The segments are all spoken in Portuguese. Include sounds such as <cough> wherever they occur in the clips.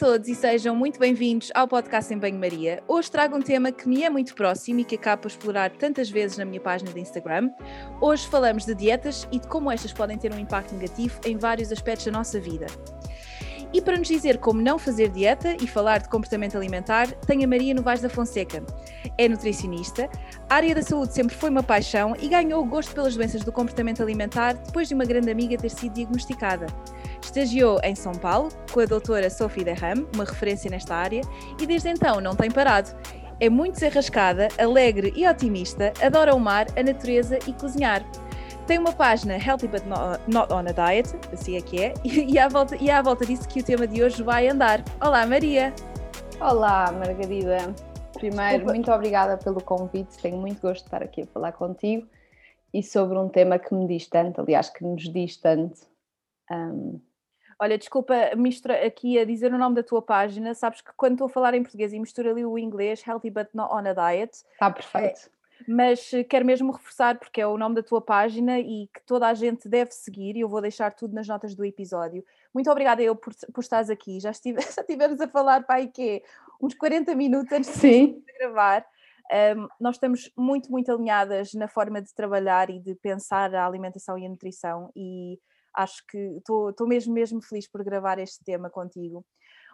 Todos e sejam muito bem-vindos ao podcast em Banho-Maria. Hoje trago um tema que me é muito próximo e que acabo por explorar tantas vezes na minha página de Instagram. Hoje falamos de dietas e de como estas podem ter um impacto negativo em vários aspectos da nossa vida. E para nos dizer como não fazer dieta e falar de comportamento alimentar, tenho a Maria Novaes da Fonseca. É nutricionista, a área da saúde sempre foi uma paixão e ganhou o gosto pelas doenças do comportamento alimentar depois de uma grande amiga ter sido diagnosticada. Estagiou em São Paulo com a doutora Sophie Derham, uma referência nesta área, e desde então não tem parado. É muito desenrascada, alegre e otimista, adora o mar, a natureza e cozinhar. Tem uma página Healthy But Not, on a Diet, assim é que é, <laughs> e à, volta, e à volta disso que o tema de hoje vai andar. Olá, Maria! Olá, Margarida! Primeiro, muito obrigada pelo convite, tenho muito gosto de estar aqui a falar contigo e sobre um tema que me diz tanto, aliás, que nos diz tanto. Um... Olha, desculpa mistura aqui a dizer o nome da tua página, sabes que quando estou a falar em português e misturo ali o inglês, Healthy But Not on a Diet. Está perfeito. É, mas eh, quero mesmo reforçar porque é o nome da tua página e que toda a gente deve seguir e eu vou deixar tudo nas notas do episódio. Muito obrigada eu por, por estares aqui, já, estive, <laughs> já estivemos a falar para aí que uns 40 minutos antes Sim. de gravar. Um, nós estamos muito, muito alinhadas na forma de trabalhar e de pensar a alimentação e a nutrição e acho que estou mesmo, mesmo feliz por gravar este tema contigo.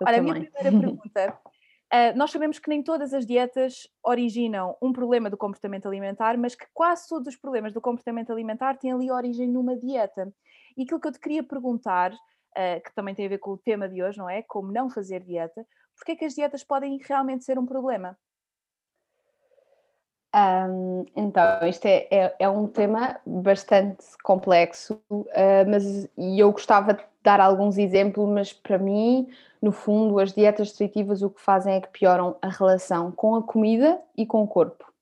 Eu Olha, também. a minha primeira pergunta Uh, nós sabemos que nem todas as dietas originam um problema do comportamento alimentar, mas que quase todos os problemas do comportamento alimentar têm ali origem numa dieta. E aquilo que eu te queria perguntar, uh, que também tem a ver com o tema de hoje, não é? Como não fazer dieta, porque é que as dietas podem realmente ser um problema? Um, então, isto é, é, é, um tema bastante complexo, uh, mas e eu gostava de dar alguns exemplos, mas para mim, no fundo, as dietas restritivas o que fazem é que pioram a relação com a comida e com o corpo.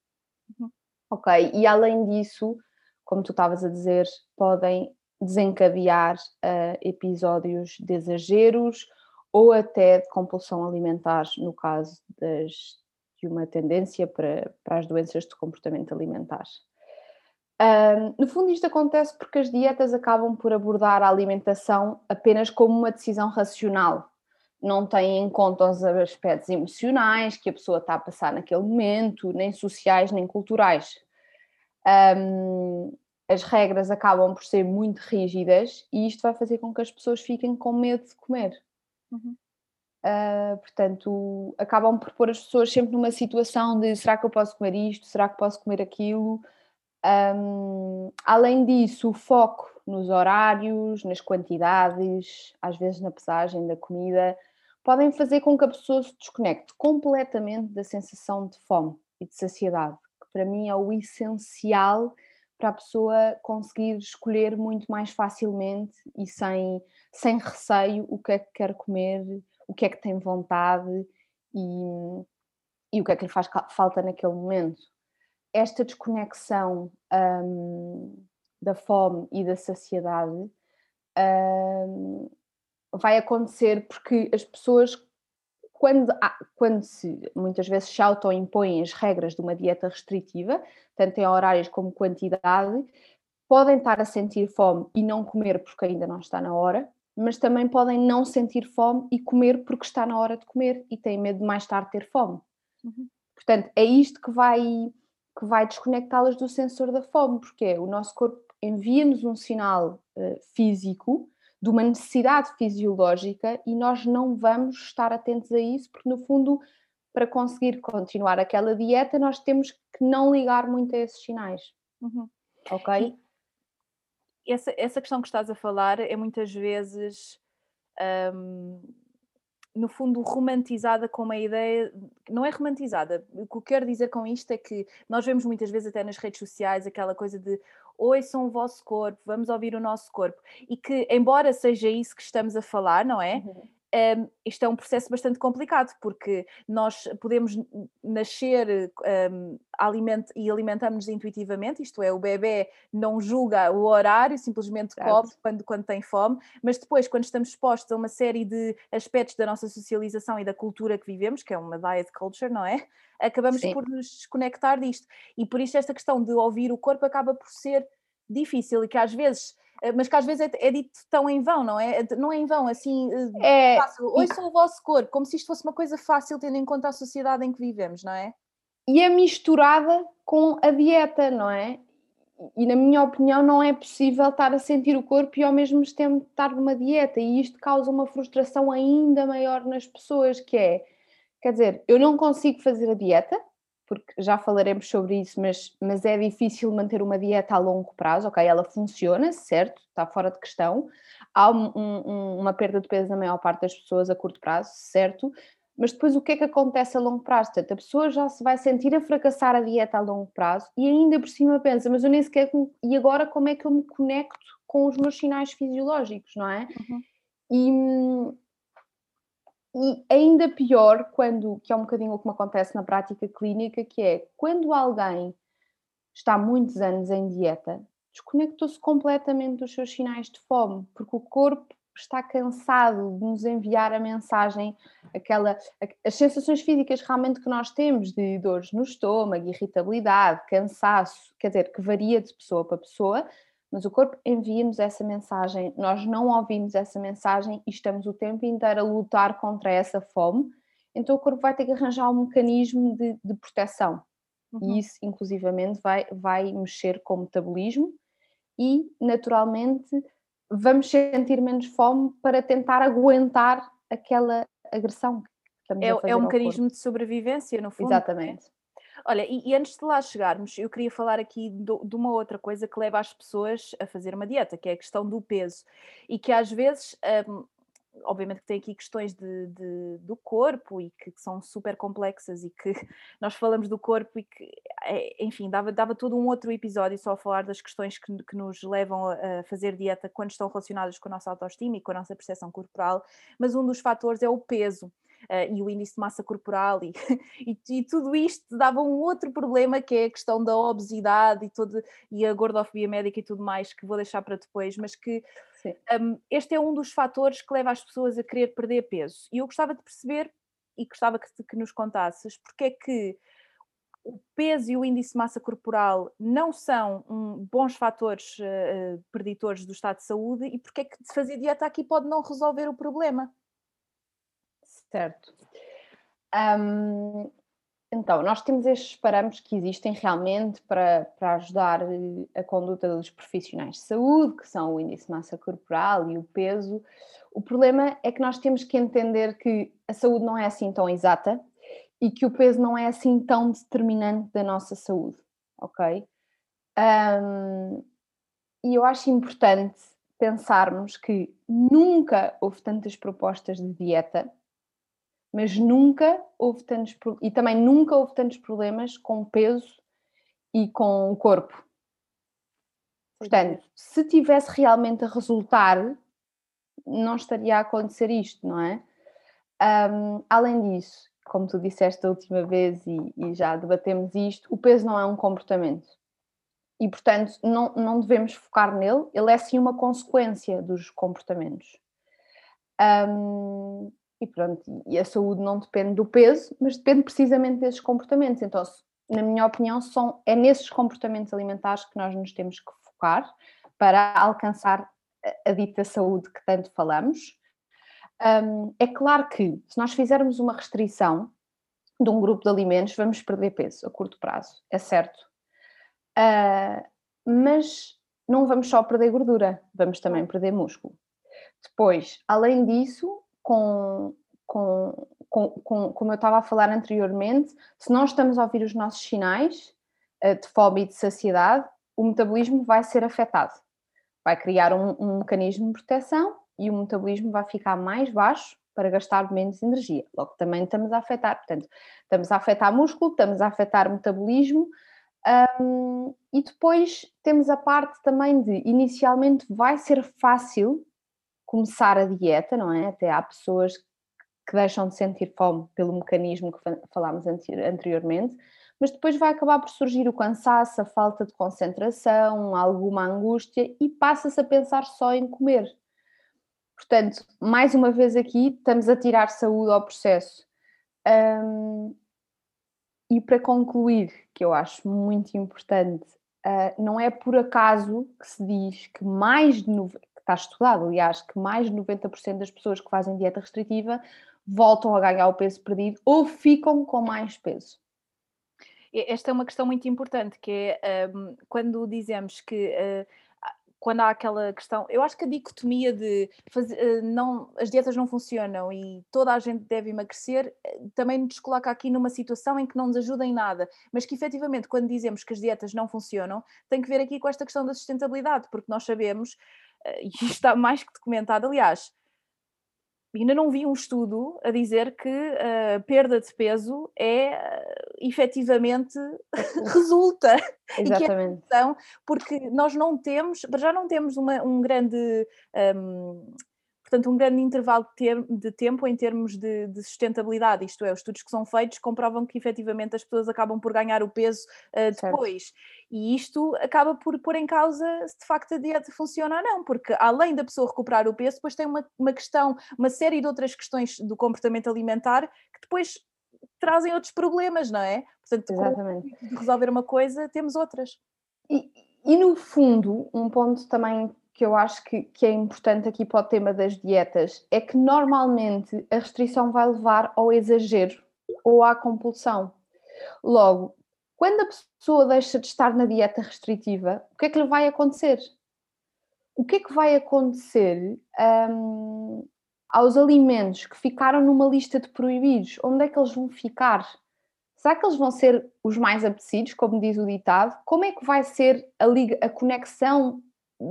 Uhum. Ok, e além disso, como tu estavas a dizer, podem desencadear uh, episódios de exageros ou até de compulsão alimentar, no caso das uma tendência para, para as doenças de comportamento alimentar. Um, no fundo, isto acontece porque as dietas acabam por abordar a alimentação apenas como uma decisão racional, não têm em conta os aspectos emocionais que a pessoa está a passar naquele momento, nem sociais nem culturais. Um, as regras acabam por ser muito rígidas e isto vai fazer com que as pessoas fiquem com medo de comer. Uhum. Uh, portanto, acabam por pôr as pessoas sempre numa situação de será que eu posso comer isto, será que posso comer aquilo. Um, além disso, o foco nos horários, nas quantidades, às vezes na pesagem da comida, podem fazer com que a pessoa se desconecte completamente da sensação de fome e de saciedade, que para mim é o essencial para a pessoa conseguir escolher muito mais facilmente e sem, sem receio o que é que quer comer o que é que tem vontade e, e o que é que lhe faz falta naquele momento. Esta desconexão um, da fome e da saciedade um, vai acontecer porque as pessoas, quando, quando se muitas vezes se auto-impõem as regras de uma dieta restritiva, tanto em horários como quantidade, podem estar a sentir fome e não comer porque ainda não está na hora, mas também podem não sentir fome e comer porque está na hora de comer e têm medo de mais tarde ter fome. Uhum. Portanto, é isto que vai, que vai desconectá-las do sensor da fome, porque é, o nosso corpo envia-nos um sinal uh, físico de uma necessidade fisiológica e nós não vamos estar atentos a isso, porque no fundo, para conseguir continuar aquela dieta, nós temos que não ligar muito a esses sinais. Uhum. Ok? Essa, essa questão que estás a falar é muitas vezes um, no fundo, romantizada com uma ideia. Não é romantizada. O que eu quero dizer com isto é que nós vemos muitas vezes, até nas redes sociais, aquela coisa de ouçam o vosso corpo, vamos ouvir o nosso corpo. E que, embora seja isso que estamos a falar, não é? Uhum um, isto é um processo bastante complicado, porque nós podemos nascer um, aliment e alimentamos-nos intuitivamente, isto é, o bebê não julga o horário, simplesmente come quando, quando tem fome, mas depois, quando estamos expostos a uma série de aspectos da nossa socialização e da cultura que vivemos, que é uma diet culture, não é? Acabamos Sim. por nos desconectar disto. E por isso esta questão de ouvir o corpo acaba por ser difícil e que às vezes mas que às vezes é, é, dito tão em vão, não é? Não é em vão, assim, eh, é, fácil. Ouçam o vosso corpo, como se isto fosse uma coisa fácil, tendo em conta a sociedade em que vivemos, não é? E é misturada com a dieta, não é? E na minha opinião não é possível estar a sentir o corpo e ao mesmo tempo estar numa dieta e isto causa uma frustração ainda maior nas pessoas que é, quer dizer, eu não consigo fazer a dieta, porque já falaremos sobre isso, mas, mas é difícil manter uma dieta a longo prazo, ok? Ela funciona, certo? Está fora de questão. Há um, um, uma perda de peso na maior parte das pessoas a curto prazo, certo? Mas depois o que é que acontece a longo prazo? Portanto, a pessoa já se vai sentir a fracassar a dieta a longo prazo e ainda por cima pensa, mas eu nem sequer. E agora como é que eu me conecto com os meus sinais fisiológicos, não é? Uhum. E, hum, e ainda pior quando, que é um bocadinho o que me acontece na prática clínica, que é quando alguém está muitos anos em dieta, desconectou-se completamente dos seus sinais de fome, porque o corpo está cansado de nos enviar a mensagem, aquela, as sensações físicas realmente que nós temos de dores no estômago, irritabilidade, cansaço, quer dizer, que varia de pessoa para pessoa, mas o corpo envia-nos essa mensagem, nós não ouvimos essa mensagem e estamos o tempo inteiro a lutar contra essa fome, então o corpo vai ter que arranjar um mecanismo de, de proteção. Uhum. E isso, inclusivamente, vai, vai mexer com o metabolismo e, naturalmente, vamos sentir menos fome para tentar aguentar aquela agressão. é, é um mecanismo de sobrevivência, no fundo. Exatamente. Olha, e, e, antes de lá chegarmos, eu queria falar aqui do, de uma outra coisa que leva as pessoas a fazer uma dieta, que é a questão do peso. E que às vezes, um, obviamente que tem aqui questões de, de do corpo e que, que, são super complexas e que <laughs> nós falamos do corpo e que, é, enfim, dava, dava todo um outro episódio só a falar das questões que, que nos levam a, a fazer dieta quando estão relacionadas com a nossa autoestima e com a nossa percepção corporal, mas um dos fatores é o peso uh, e o índice de massa corporal e, <laughs> e, e, tudo isto dava um outro problema que é a questão da obesidade e, todo, e a gordofobia médica e tudo mais, que vou deixar para depois, mas que um, este é um dos fatores que leva as pessoas a querer perder peso. E eu gostava de perceber e gostava que, que nos contasses porque é que o peso e o índice de massa corporal não são um, bons fatores uh, preditores do estado de saúde e porque é que fazer dieta aqui pode não resolver o problema. Certo. Um, então, nós temos estes parâmetros que existem realmente para, para ajudar eh, a conduta dos profissionais de saúde, que são o índice de massa corporal e o peso. O problema é que nós temos que entender que a saúde não é assim tão exata e que o peso não é assim tão determinante da nossa saúde, ok? Um, e eu acho importante pensarmos que nunca houve tantas propostas de dieta mas nunca houve tantos e também nunca houve tantos problemas com o peso e com o corpo. Portanto, se tivesse realmente a resultar, não estaria a acontecer isto, não é? Um, além disso, como tu disseste a última vez e, e, já debatemos isto, o peso não é um comportamento. E, portanto, não, não devemos focar nele, ele é sim uma consequência dos comportamentos. Um, e pronto, e a saúde não depende do peso, mas depende precisamente desses comportamentos. Então, na minha opinião, são, é nesses comportamentos alimentares que nós nos temos que focar para alcançar a, a dita saúde que tanto falamos. Um, é claro que se nós fizermos uma restrição de um grupo de alimentos, vamos perder peso a curto prazo, é certo. Uh, mas não vamos só perder gordura, vamos também perder músculo. Depois, além disso, com, com, com, com, como eu estava a falar anteriormente, se nós estamos a ouvir os nossos sinais uh, de fome e de saciedade, o metabolismo vai ser afetado. Vai criar um, um mecanismo de proteção e o metabolismo vai ficar mais baixo para gastar menos energia. Logo, também estamos a afetar, portanto, estamos a afetar músculo, estamos a afetar metabolismo, um, e depois temos a parte também de, inicialmente, vai ser fácil começar a dieta, não é? Até há pessoas que deixam de sentir fome pelo mecanismo que falámos anteriormente, mas depois vai acabar por surgir o cansaço, a falta de concentração, alguma angústia e passa-se a pensar só em comer. Portanto, mais uma vez aqui, estamos a tirar saúde ao processo. Um, e para concluir, que eu acho muito importante, uh, não é por acaso que se diz que mais de está estudado, aliás, que mais de 90% das pessoas que fazem dieta restritiva voltam a ganhar o peso perdido ou ficam com mais peso. Esta é uma questão muito importante, que é um, quando dizemos que uh, quando há aquela questão, eu acho que a dicotomia de eh, não, as dietas não funcionam e toda a gente deve emagrecer, eh, também nos coloca aqui numa situação em que não nos ajuda em nada, mas que efetivamente quando dizemos que as dietas não funcionam, tem que ver aqui com esta questão da sustentabilidade, porque nós sabemos, e isto está mais que documentado, aliás, ainda não vi um estudo a dizer que a perda de peso é uh, efetivamente <laughs> resulta. Exatamente. Então, porque nós não temos, já não temos uma, um grande. Um, portanto, um grande intervalo de, ter, de tempo em termos de, de, sustentabilidade, isto é, os estudos que são feitos comprovam que efetivamente as pessoas acabam por ganhar o peso uh, depois. E isto acaba por pôr em causa se de facto a dieta funciona ou não, porque além da pessoa recuperar o peso, depois tem uma, uma questão, uma série de outras questões do comportamento alimentar que depois trazem outros problemas, não é? Portanto, Exatamente. de resolver uma coisa, temos outras. E, e no fundo, um ponto também que eu acho que, que, é importante aqui para o tema das dietas é que normalmente a restrição vai levar ao exagero ou à compulsão. Logo, quando a pessoa deixa de estar na dieta restritiva, o que é que lhe vai acontecer? O que é que vai acontecer hum, aos alimentos que ficaram numa lista de proibidos? Onde é que eles vão ficar? Será que eles vão ser os mais apetecidos, como diz o ditado? Como é que vai ser a, liga, a conexão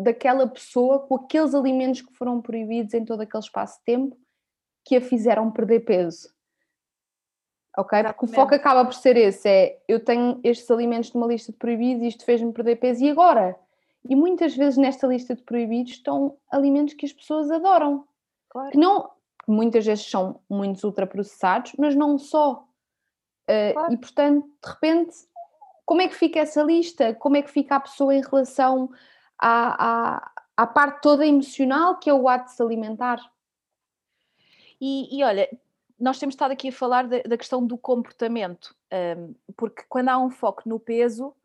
daquela pessoa com aqueles alimentos que foram proibidos em todo aquele espaço de tempo que a fizeram perder peso. Ok? Exatamente. Porque o foco acaba por ser esse: é eu tenho estes alimentos numa lista de proibidos e isto fez-me perder peso, e agora? E muitas vezes nesta lista de proibidos estão alimentos que as pessoas adoram. Claro. Que não, muitas vezes são muitos ultraprocessados, mas não só. Uh, claro. E portanto, de repente, como é que fica essa lista? Como é que fica a pessoa em relação à, à, à parte toda emocional que é o ato de se alimentar. E, e olha, nós temos estado aqui a falar da, da questão do comportamento, um, porque quando há um foco no peso,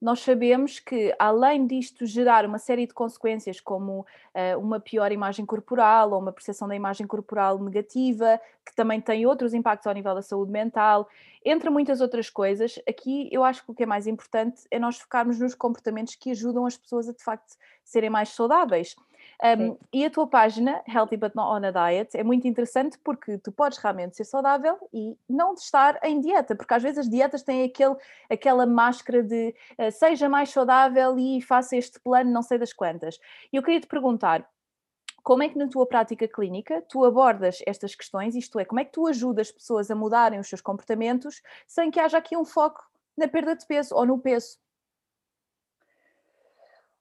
nós sabemos que, além disto gerar uma série de consequências, como uh, uma pior imagem corporal ou uma percepção da imagem corporal negativa, que também tem outros impactos ao nível da saúde mental, entre muitas outras coisas, aqui eu acho que o que é mais importante é nós focarmos nos comportamentos que ajudam as pessoas a de facto serem mais saudáveis. Um, e a tua página, Healthy But Not On a Diet, é muito interessante porque tu podes realmente ser saudável e não estar em dieta, porque às vezes as dietas têm aquele, aquela máscara de uh, seja mais saudável e faça este plano, não sei das quantas. E eu queria te perguntar, como é que na tua prática clínica tu abordas estas questões, isto é, como é que tu ajudas pessoas a mudarem os seus comportamentos sem que haja aqui um foco na perda de peso ou no peso?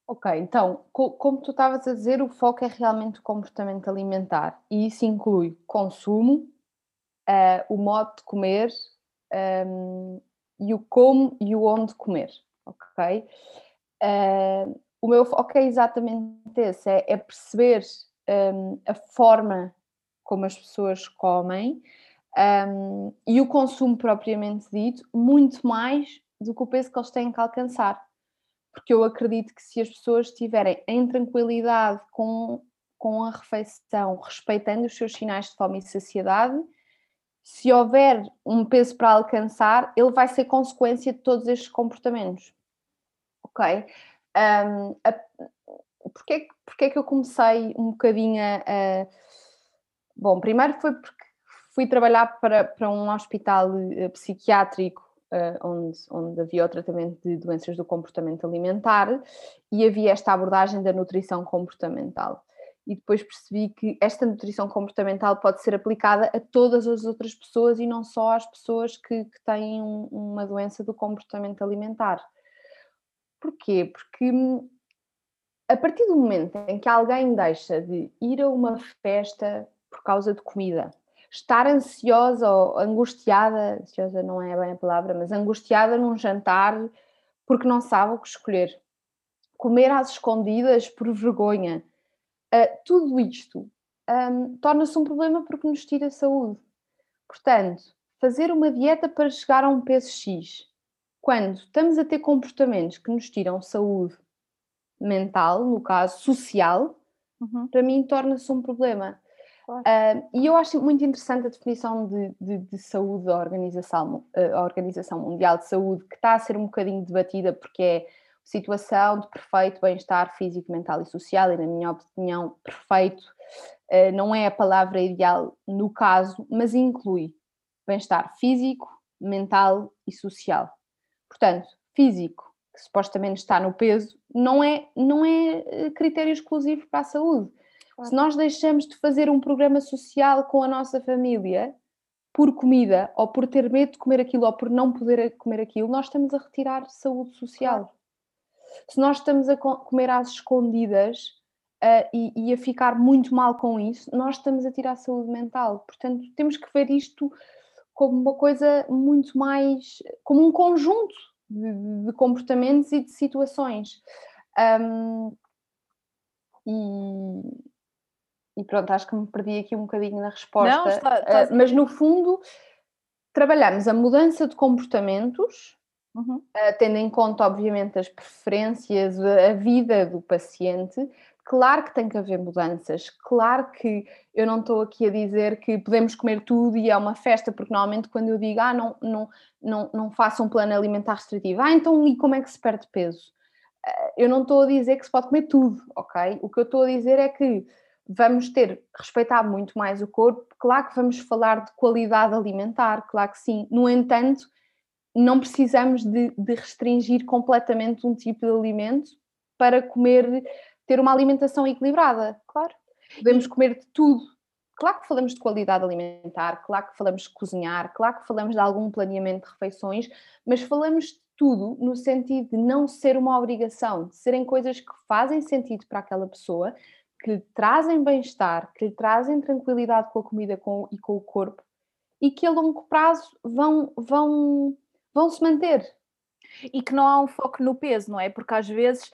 Ok, então, como tu estavas a dizer, o foco é realmente o comportamento alimentar e isso inclui consumo, uh, o modo de comer um, e o como e o onde comer, ok? Uh, o meu foco é exatamente esse, é, é perceber um, a forma como as pessoas comem um, e o consumo propriamente dito, muito mais do que o peso que eles têm que alcançar porque eu acredito que se as pessoas estiverem em tranquilidade com, com a refeição, respeitando os seus sinais de fome e saciedade, se houver um peso para alcançar, ele vai ser consequência de todos estes comportamentos. Ok? Um, a, porquê, porquê que eu comecei um bocadinho a, a. Bom, primeiro foi porque fui trabalhar para, para um hospital eh, psiquiátrico uh, onde, onde havia o tratamento de doenças do comportamento alimentar e havia esta abordagem da nutrição comportamental. e depois percebi que esta nutrição comportamental pode ser aplicada a todas as outras pessoas e não só às pessoas que, que têm um, uma doença do comportamento alimentar. Porquê? Porque hum, a partir do momento em que alguém deixa de ir a uma festa por causa de comida, estar ansiosa ou angustiada, ansiosa não é bem a palavra, mas angustiada num jantar porque não sabe o que escolher, comer às escondidas por vergonha, uh, tudo isto um, torna-se um problema porque nos tira saúde. Portanto, fazer uma dieta para chegar a um peso X, quando estamos a ter comportamentos que nos tiram saúde mental, no caso social, uhum. para mim torna-se um problema. Claro. Uh, e eu acho muito interessante a definição de, de, de saúde da Organização, uh, Organização Mundial de Saúde, que está a ser um bocadinho debatida porque é situação de perfeito bem-estar físico, mental e social, e na minha opinião, perfeito uh, não é a palavra ideal no caso, mas inclui bem-estar físico, mental e social. Portanto, físico, que supostamente está no peso, não é, não é eh, critério exclusivo para a saúde. Claro. Se nós deixamos de fazer um programa social com a nossa família por comida, ou por ter medo de comer aquilo, ou por não poder comer aquilo, nós estamos a retirar saúde social. Claro. Se nós estamos a comer às escondidas uh, e, e, a ficar muito mal com isso, nós estamos a tirar saúde mental. Portanto, temos que ver isto como uma coisa muito mais. como um conjunto de, de comportamentos e de situações. Um, e, e, pronto, acho que me perdi aqui um bocadinho na resposta, Não, está, está... Uh, mas no fundo trabalhamos a mudança de comportamentos, uhum. uh, tendo em conta, obviamente, as preferências, a vida do paciente, Claro que tem que haver mudanças, claro que eu não estou aqui a dizer que podemos comer tudo e é uma festa, porque normalmente quando eu digo, ah, não, não, não, não faça um plano alimentar restritivo, ah, então e como é que se perde peso? Eh, eu não estou a dizer que se pode comer tudo, ok? O que eu estou a dizer é que vamos ter respeitar muito mais o corpo, claro que vamos falar de qualidade alimentar, claro que sim, no entanto, não precisamos de, de restringir completamente um tipo de alimento para comer ter uma alimentação equilibrada, claro. Podemos comer de tudo. Claro que falamos de qualidade alimentar, claro que falamos de cozinhar, claro que falamos de algum planeamento de refeições, mas falamos de tudo no sentido de não ser uma obrigação, de serem coisas que fazem sentido para aquela pessoa, que lhe trazem bem-estar, que lhe trazem tranquilidade com a comida com, e com o corpo e que a longo prazo vão, vão, vão se manter. E que não há um foco no peso, não é? Porque às vezes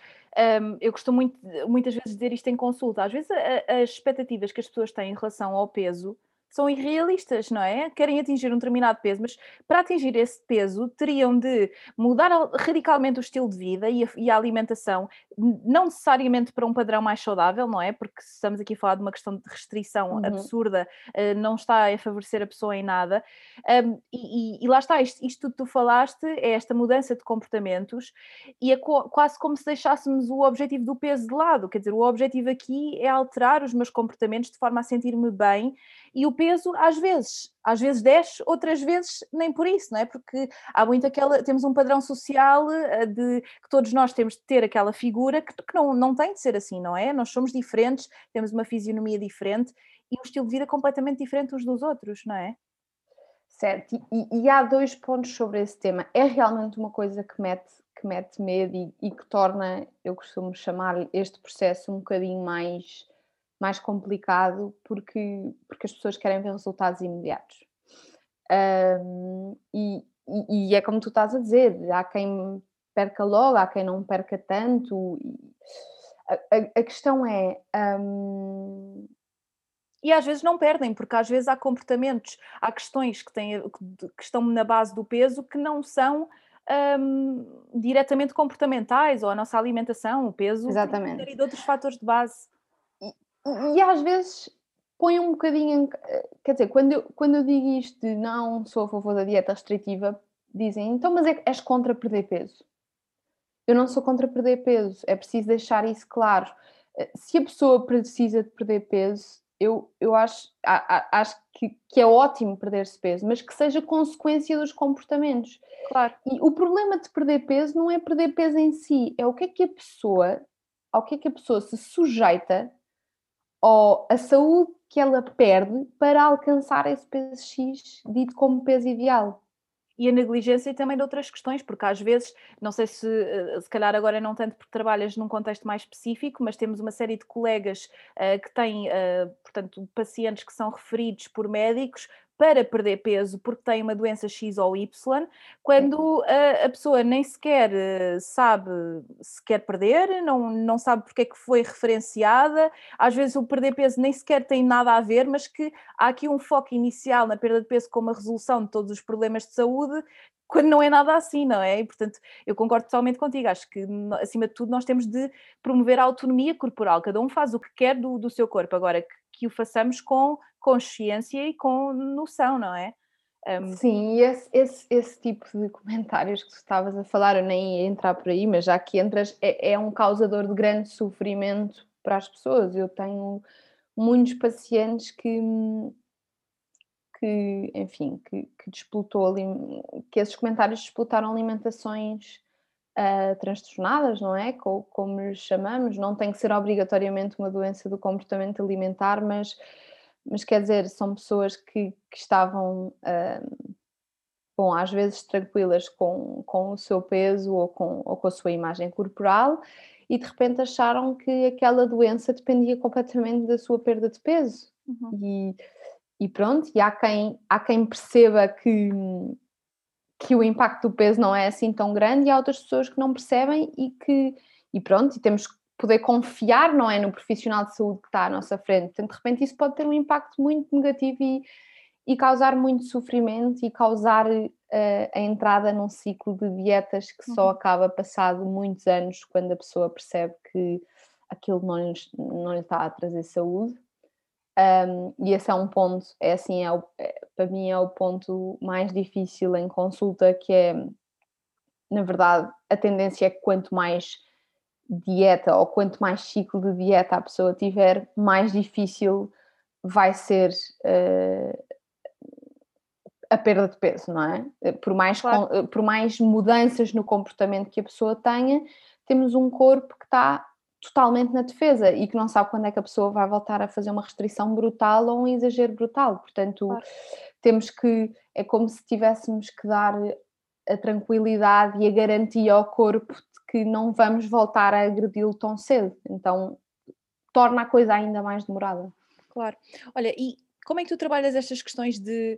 um, eu costumo muito, muitas vezes dizer isto em consulta. Às vezes a, as expectativas que as pessoas têm em relação ao peso são irrealistas, não é? Querem atingir um determinado peso, mas para atingir esse peso teriam de mudar radicalmente o estilo de vida e a, e a, alimentação, não necessariamente para um padrão mais saudável, não é? Porque estamos aqui a falar de uma questão de restrição uhum. absurda, uh, não está a favorecer a pessoa em nada. Um, e, e, lá está, isto, isto que tu falaste é esta mudança de comportamentos e é co quase como se deixássemos o objetivo do peso de lado, quer dizer, o objetivo aqui é alterar os meus comportamentos de forma a sentir-me bem e o peso às vezes, às vezes desce, outras vezes nem por isso, não é? Porque há muito aquela, temos um padrão social eh, de que todos nós temos de ter aquela figura que, que não, não tem de ser assim, não é? Nós somos diferentes, temos uma fisionomia diferente e um estilo de vida completamente diferente uns dos outros, não é? Certo, e, e há dois pontos sobre esse tema. É realmente uma coisa que mete, que mete medo e, e que torna, eu costumo chamar este processo um bocadinho mais mais complicado porque, porque as pessoas querem ver resultados imediatos. Um, e, e, e, é como tu estás a dizer, há quem perca logo, há quem não perca tanto. A, a, a questão é. Um... E às vezes não perdem, porque às vezes há comportamentos, há questões que, têm, que estão na base do peso que não são um, diretamente comportamentais, ou a nossa alimentação, o peso, Exatamente. e de outros fatores de base e às vezes põe um bocadinho. Eh, quer dizer, quando eu, quando eu digo isto de não sou a favor da dieta restritiva, dizem então, mas é, és contra perder peso. Eu não sou contra perder peso, é preciso deixar isso claro. Eh, se a pessoa precisa de perder peso, eu, eu acho, acho que, que é ótimo perder-se peso, mas que seja consequência dos comportamentos. Claro. E o problema de perder peso não é perder peso em si, é o que é que a pessoa, ao que é que a pessoa se sujeita ou a saúde que ela perde para alcançar esse peso X dito como peso ideal. E a negligência também de outras questões, porque às vezes, não sei se eh, se calhar agora não tanto porque trabalhas num contexto mais específico, mas temos uma série de colegas uh, que têm, uh, portanto, pacientes que são referidos por médicos para perder peso porque tem uma doença X ou Y, quando a, a pessoa nem sequer eh, sabe se quer perder, não, não sabe porque é que foi referenciada, às vezes o perder peso nem sequer tem nada a ver, mas que há aqui um foco inicial na perda de peso como a resolução de todos os problemas de saúde quando não é nada assim, não é? E, portanto, eu concordo totalmente contigo. Acho que, acima de tudo, nós temos de promover a autonomia corporal. Cada um faz o que quer do, do seu corpo. Agora, que, que o façamos com consciência e com noção, não é? Um... Sim, e esse, esse, esse, tipo de comentários que tu estavas a falar, eu nem ia entrar por aí, mas já que entras, é, é um causador de grande sofrimento para as pessoas. Eu tenho muitos pacientes que, que, enfim, que, que disputou que esses comentários disputaram alimentações uh, transtornadas, não é? Como, como lhes chamamos, não tem que ser obrigatoriamente uma doença do comportamento alimentar, mas, mas quer dizer, são pessoas que, que estavam, uh, bom, às vezes tranquilas com, com o seu peso ou com, ou com a sua imagem corporal e de repente acharam que aquela doença dependia completamente da sua perda de peso. Uhum. E e pronto, e há quem, há quem perceba que, que o impacto do peso não é assim tão grande e há outras pessoas que não percebem e que, e pronto, e temos que poder confiar, não é, no profissional de saúde que está à nossa frente. Portanto, de repente isso pode ter um impacto muito negativo e, e causar muito sofrimento e causar uh, a entrada num ciclo de dietas que só uhum. acaba passado muitos anos quando a pessoa percebe que aquilo não não lhe está a trazer saúde. Um, e esse é um ponto, é assim, é, o, é para mim é o ponto mais difícil em consulta, que é, na verdade, a tendência é que quanto mais dieta ou quanto mais ciclo de dieta a pessoa tiver, mais difícil vai ser uh, a perda de peso, não é? Por mais, claro. por mais mudanças no comportamento que a pessoa tenha, temos um corpo que está totalmente na defesa e que não sabe quando é que a pessoa vai voltar a fazer uma restrição brutal ou um exagero brutal. Portanto, claro. temos que, é como se tivéssemos que dar a tranquilidade e a garantia ao corpo de que não vamos voltar a agredi-lo tão cedo. Então, torna a coisa ainda mais demorada. Claro. Olha, e como é que tu trabalhas estas questões de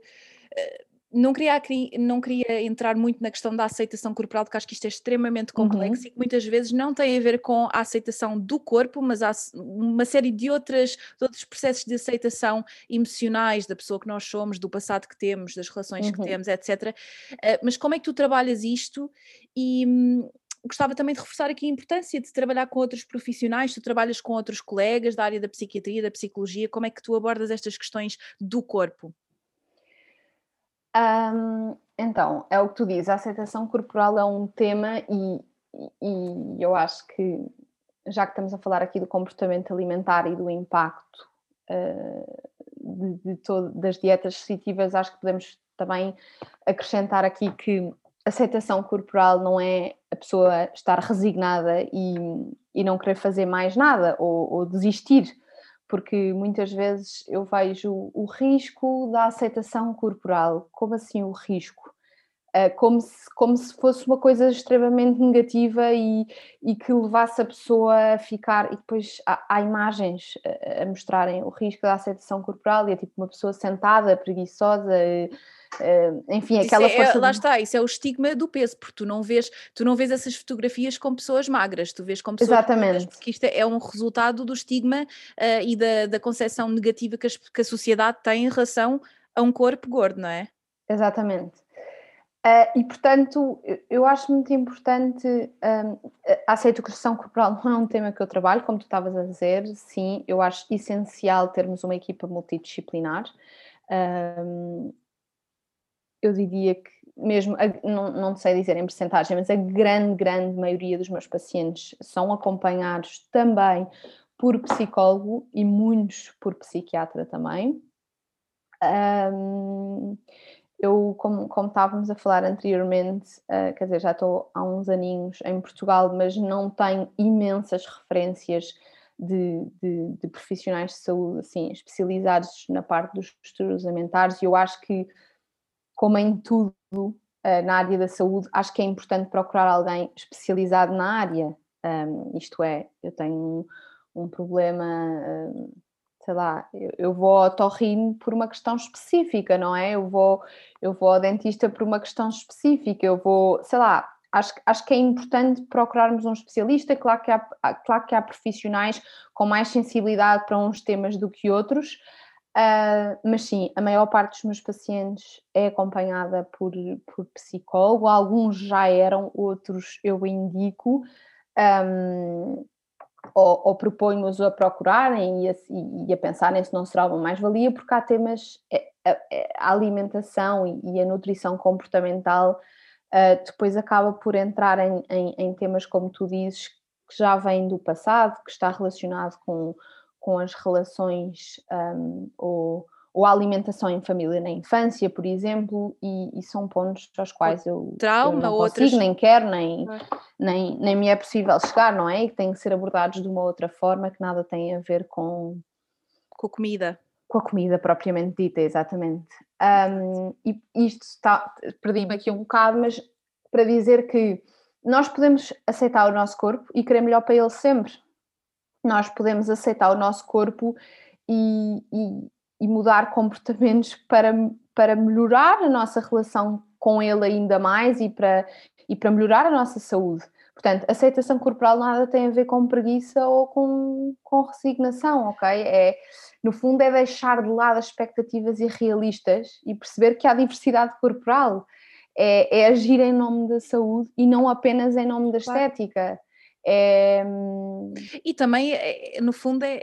uh, não queria, não queria entrar muito na questão da aceitação corporal, porque acho que isto é extremamente complexo uhum. e que muitas vezes não tem a ver com a aceitação do corpo, mas há uma série de, outras, de outros processos de aceitação emocionais da pessoa que nós somos, do passado que temos, das relações uhum. que temos, etc. Uh, mas como é que tu trabalhas isto? E hum, gostava também de reforçar aqui a importância de trabalhar com outros profissionais, tu trabalhas com outros colegas da área da psiquiatria, da psicologia, como é que tu abordas estas questões do corpo? Um, então, é o que tu dizes, a aceitação corporal é um tema e, e, eu acho que, já que estamos a falar aqui do comportamento alimentar e do impacto uh, de, de todo, das dietas restritivas, acho que podemos também acrescentar aqui que aceitação corporal não é a pessoa estar resignada e, e não querer fazer mais nada ou, ou desistir porque muitas vezes eu vejo o risco da aceitação corporal. Como assim o risco? Ah, como se, como se fosse uma coisa extremamente negativa e, e que levasse a pessoa a ficar. E depois há, há imagens a, a, mostrarem o risco da aceitação corporal, e é tipo uma pessoa sentada, preguiçosa, Uh, enfim, aquela é, força. Lá de... está, isso é o estigma do peso, porque tu não vês, tu não vês essas fotografias com pessoas magras, tu vês com pessoas Exatamente. magras, porque isto é, é um resultado do estigma uh, e da, da concepção negativa que, as, que, a sociedade tem em relação a um corpo gordo, não é? Exatamente. Uh, e portanto, eu acho muito importante um, a aceitação corporal <laughs> não é um tema que eu trabalho, como tu estavas a dizer, sim, eu acho essencial termos uma equipa multidisciplinar. Um, eu diria que mesmo, não, não sei dizer em porcentagem, mas a grande, grande maioria dos meus pacientes são acompanhados também por psicólogo e muitos por psiquiatra também. Um, eu, como, como, estávamos a falar anteriormente, uh, quer dizer, já estou há uns aninhos em Portugal, mas não tenho imensas referências de, de, de, profissionais de saúde assim, especializados na parte dos distúrbios alimentares e eu acho que, como em tudo uh, na área da saúde, acho que é importante procurar alguém especializado na área. Um, isto é, eu tenho um, um problema, um, sei lá, eu, eu vou ao torrino por uma questão específica, não é? Eu vou, eu vou ao dentista por uma questão específica, eu vou, sei lá, acho, acho que é importante procurarmos um especialista. Claro que, há, claro que há profissionais com mais sensibilidade para uns temas do que outros, uh, mas sim, a maior parte dos meus pacientes é acompanhada por, por psicólogo. Alguns já eram, outros eu indico. Um, ou, ou proponho-os a procurarem e a, e a, pensarem se não será uma mais-valia, porque há temas, é, é, a, alimentação e a nutrição comportamental uh, depois acaba por entrar em, em, em, temas, como tu dizes, que já vêm do passado, que está relacionado com, com as relações um, ou, ou a alimentação em família na infância, por exemplo, e, e são pontos aos quais eu, Trauma, eu não outras... consigo, nem quero, nem, nem, nem me é possível chegar, não é? E que têm que ser abordados de uma outra forma que nada tem a ver com... Com a comida. Com a comida propriamente dita, exatamente. Um, e isto está, perdi-me aqui um bocado, mas para dizer que nós podemos aceitar o nosso corpo e querer melhor para ele sempre. Nós podemos aceitar o nosso corpo e, e, e mudar comportamentos para, para melhorar a nossa relação com ele ainda mais e para, e para melhorar a nossa saúde. Portanto, aceitação corporal nada tem a ver com preguiça ou com, com resignação, ok? É, no fundo, é deixar de lado as expectativas irrealistas e perceber que há diversidade corporal. É, é agir em nome da saúde e não apenas em nome da estética. É... Hum, e também, é, no fundo, é,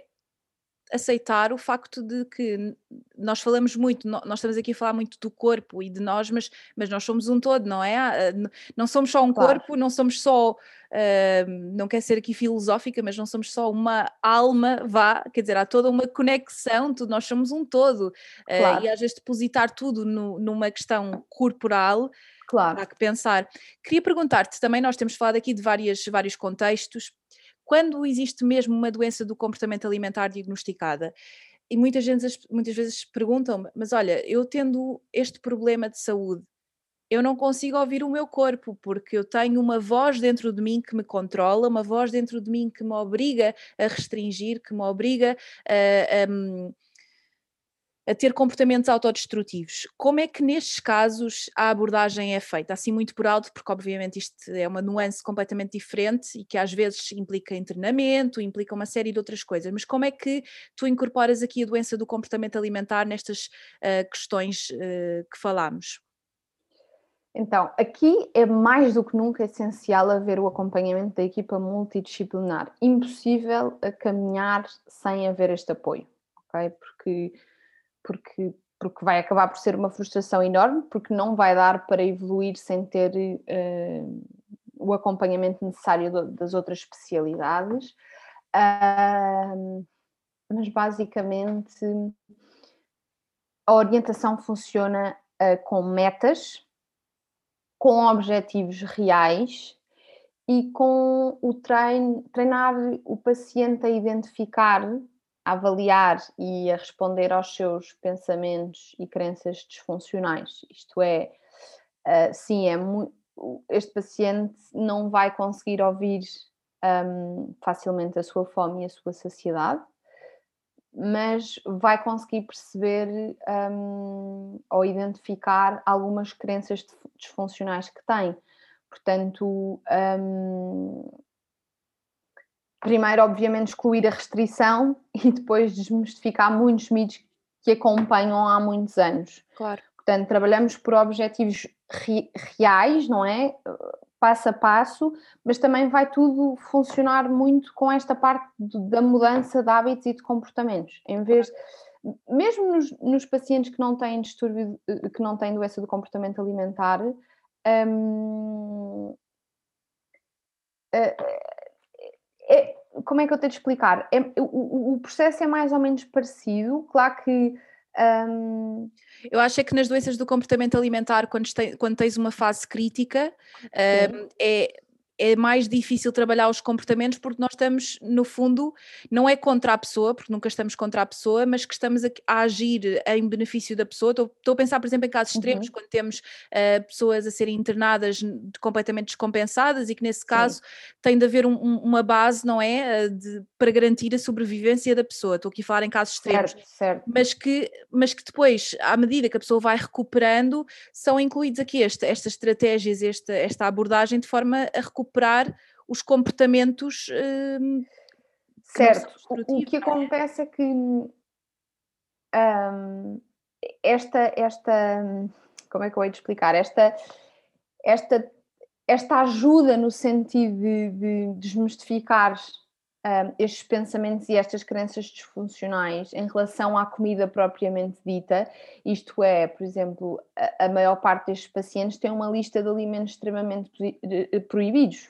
aceitar o facto de que nós falamos muito, nós estamos aqui a falar muito do corpo e de nós, mas, mas nós somos um todo, não é? Ah, não somos só um claro. corpo, não somos só, uh, não quer ser aqui filosófica, mas não somos só uma alma, vá, quer dizer, há toda uma conexão, tudo, nós somos um todo. Claro. Uh, e às vezes depositar tudo no, numa questão corporal. Claro. Há que pensar. Queria perguntar-te também, nós temos falado aqui de várias, vários contextos, quando existe mesmo uma doença do comportamento alimentar diagnosticada, e muitas vezes, muitas vezes perguntam-me, mas olha, eu tendo este problema de saúde, eu não consigo ouvir o meu corpo, porque eu tenho uma voz dentro de mim que me controla, uma voz dentro de mim que me obriga a restringir, que me obriga a, a, a ter comportamentos autodestrutivos. Como é que nestes casos a abordagem é feita? Assim muito por alto, porque obviamente isto é uma nuance completamente diferente e que às vezes implica internamento, implica uma série de outras coisas, mas como é que tu incorporas aqui a doença do comportamento alimentar nestas uh, questões uh, que falámos? Então, aqui é mais do que nunca essencial haver o acompanhamento da equipa multidisciplinar. Impossível caminhar sem haver este apoio, ok? Porque porque, porque vai acabar por ser uma frustração enorme, porque não vai dar para evoluir sem ter uh, o acompanhamento necessário das outras especialidades. Uh, mas basicamente a orientação funciona uh, com metas, com objetivos reais e com o trein, treinar o paciente a identificar a avaliar e a responder aos seus pensamentos e crenças disfuncionais. Isto é, uh, sim, é este paciente não vai conseguir ouvir um, facilmente a sua fome e a sua saciedade, mas vai conseguir perceber um, ou identificar algumas crenças disfuncionais que tem. Portanto, um, primeiro, obviamente, excluir a restrição <laughs> e depois desmistificar muitos mitos que acompanham há muitos anos. Claro. Portanto, trabalhamos por objetivos reais, não é? Passo a passo, mas também vai tudo funcionar muito com esta parte da mudança de hábitos e de comportamentos. Em vez, mesmo nos, nos pacientes que não têm distúrbio, que não têm doença do comportamento alimentar, hum, é, como é que eu tenho de explicar? É, o, o, processo é mais ou menos parecido, claro que. Um... Eu acho é que nas doenças do comportamento alimentar, quando, te, quando tens uma fase crítica, um, é, é mais difícil trabalhar os comportamentos porque nós estamos, no fundo, não é contra a pessoa, porque nunca estamos contra a pessoa, mas que estamos a, a agir em benefício da pessoa. Estou, estou, a pensar, por exemplo, em casos extremos, uhum. quando temos uh, pessoas a serem internadas completamente descompensadas e que, nesse caso, Sim. tem de haver um, um, uma base, não é? De, para garantir a sobrevivência da pessoa. Estou aqui a falar em casos extremos. Certo, certo. Mas, que, mas que depois, à medida que a pessoa vai recuperando, são incluídos aqui esta, estas estratégias, esta, esta abordagem de forma a recuperar os comportamentos. Hum, certo. O que acontece é que hum, esta, esta, como é que eu hei de explicar? Esta, esta, esta ajuda no sentido de, de desmistificar um, estes pensamentos e estas crenças disfuncionais em relação à comida propriamente dita. Isto é, por exemplo, a, a maior parte destes pacientes tem uma lista de alimentos extremamente proibidos.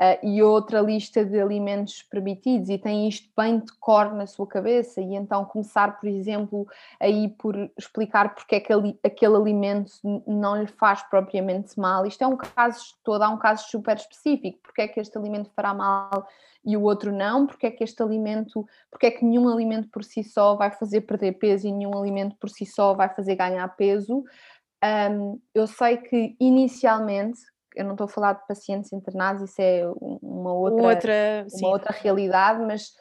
Uh, e outra lista de alimentos permitidos e tem isto bem de cor na sua cabeça e então começar, por exemplo, aí por explicar porque é que aquele, aquele alimento não lhe faz propriamente mal. Isto é um caso todo, há um caso super específico, porque é que este alimento fará mal e o outro não, porque é que este alimento, porque é que nenhum alimento por si só vai fazer perder peso e nenhum alimento por si só vai fazer ganhar peso. Um, eu sei que inicialmente, eu não estou a falar de pacientes internados, isso é uma outra, outra, uma outra realidade, mas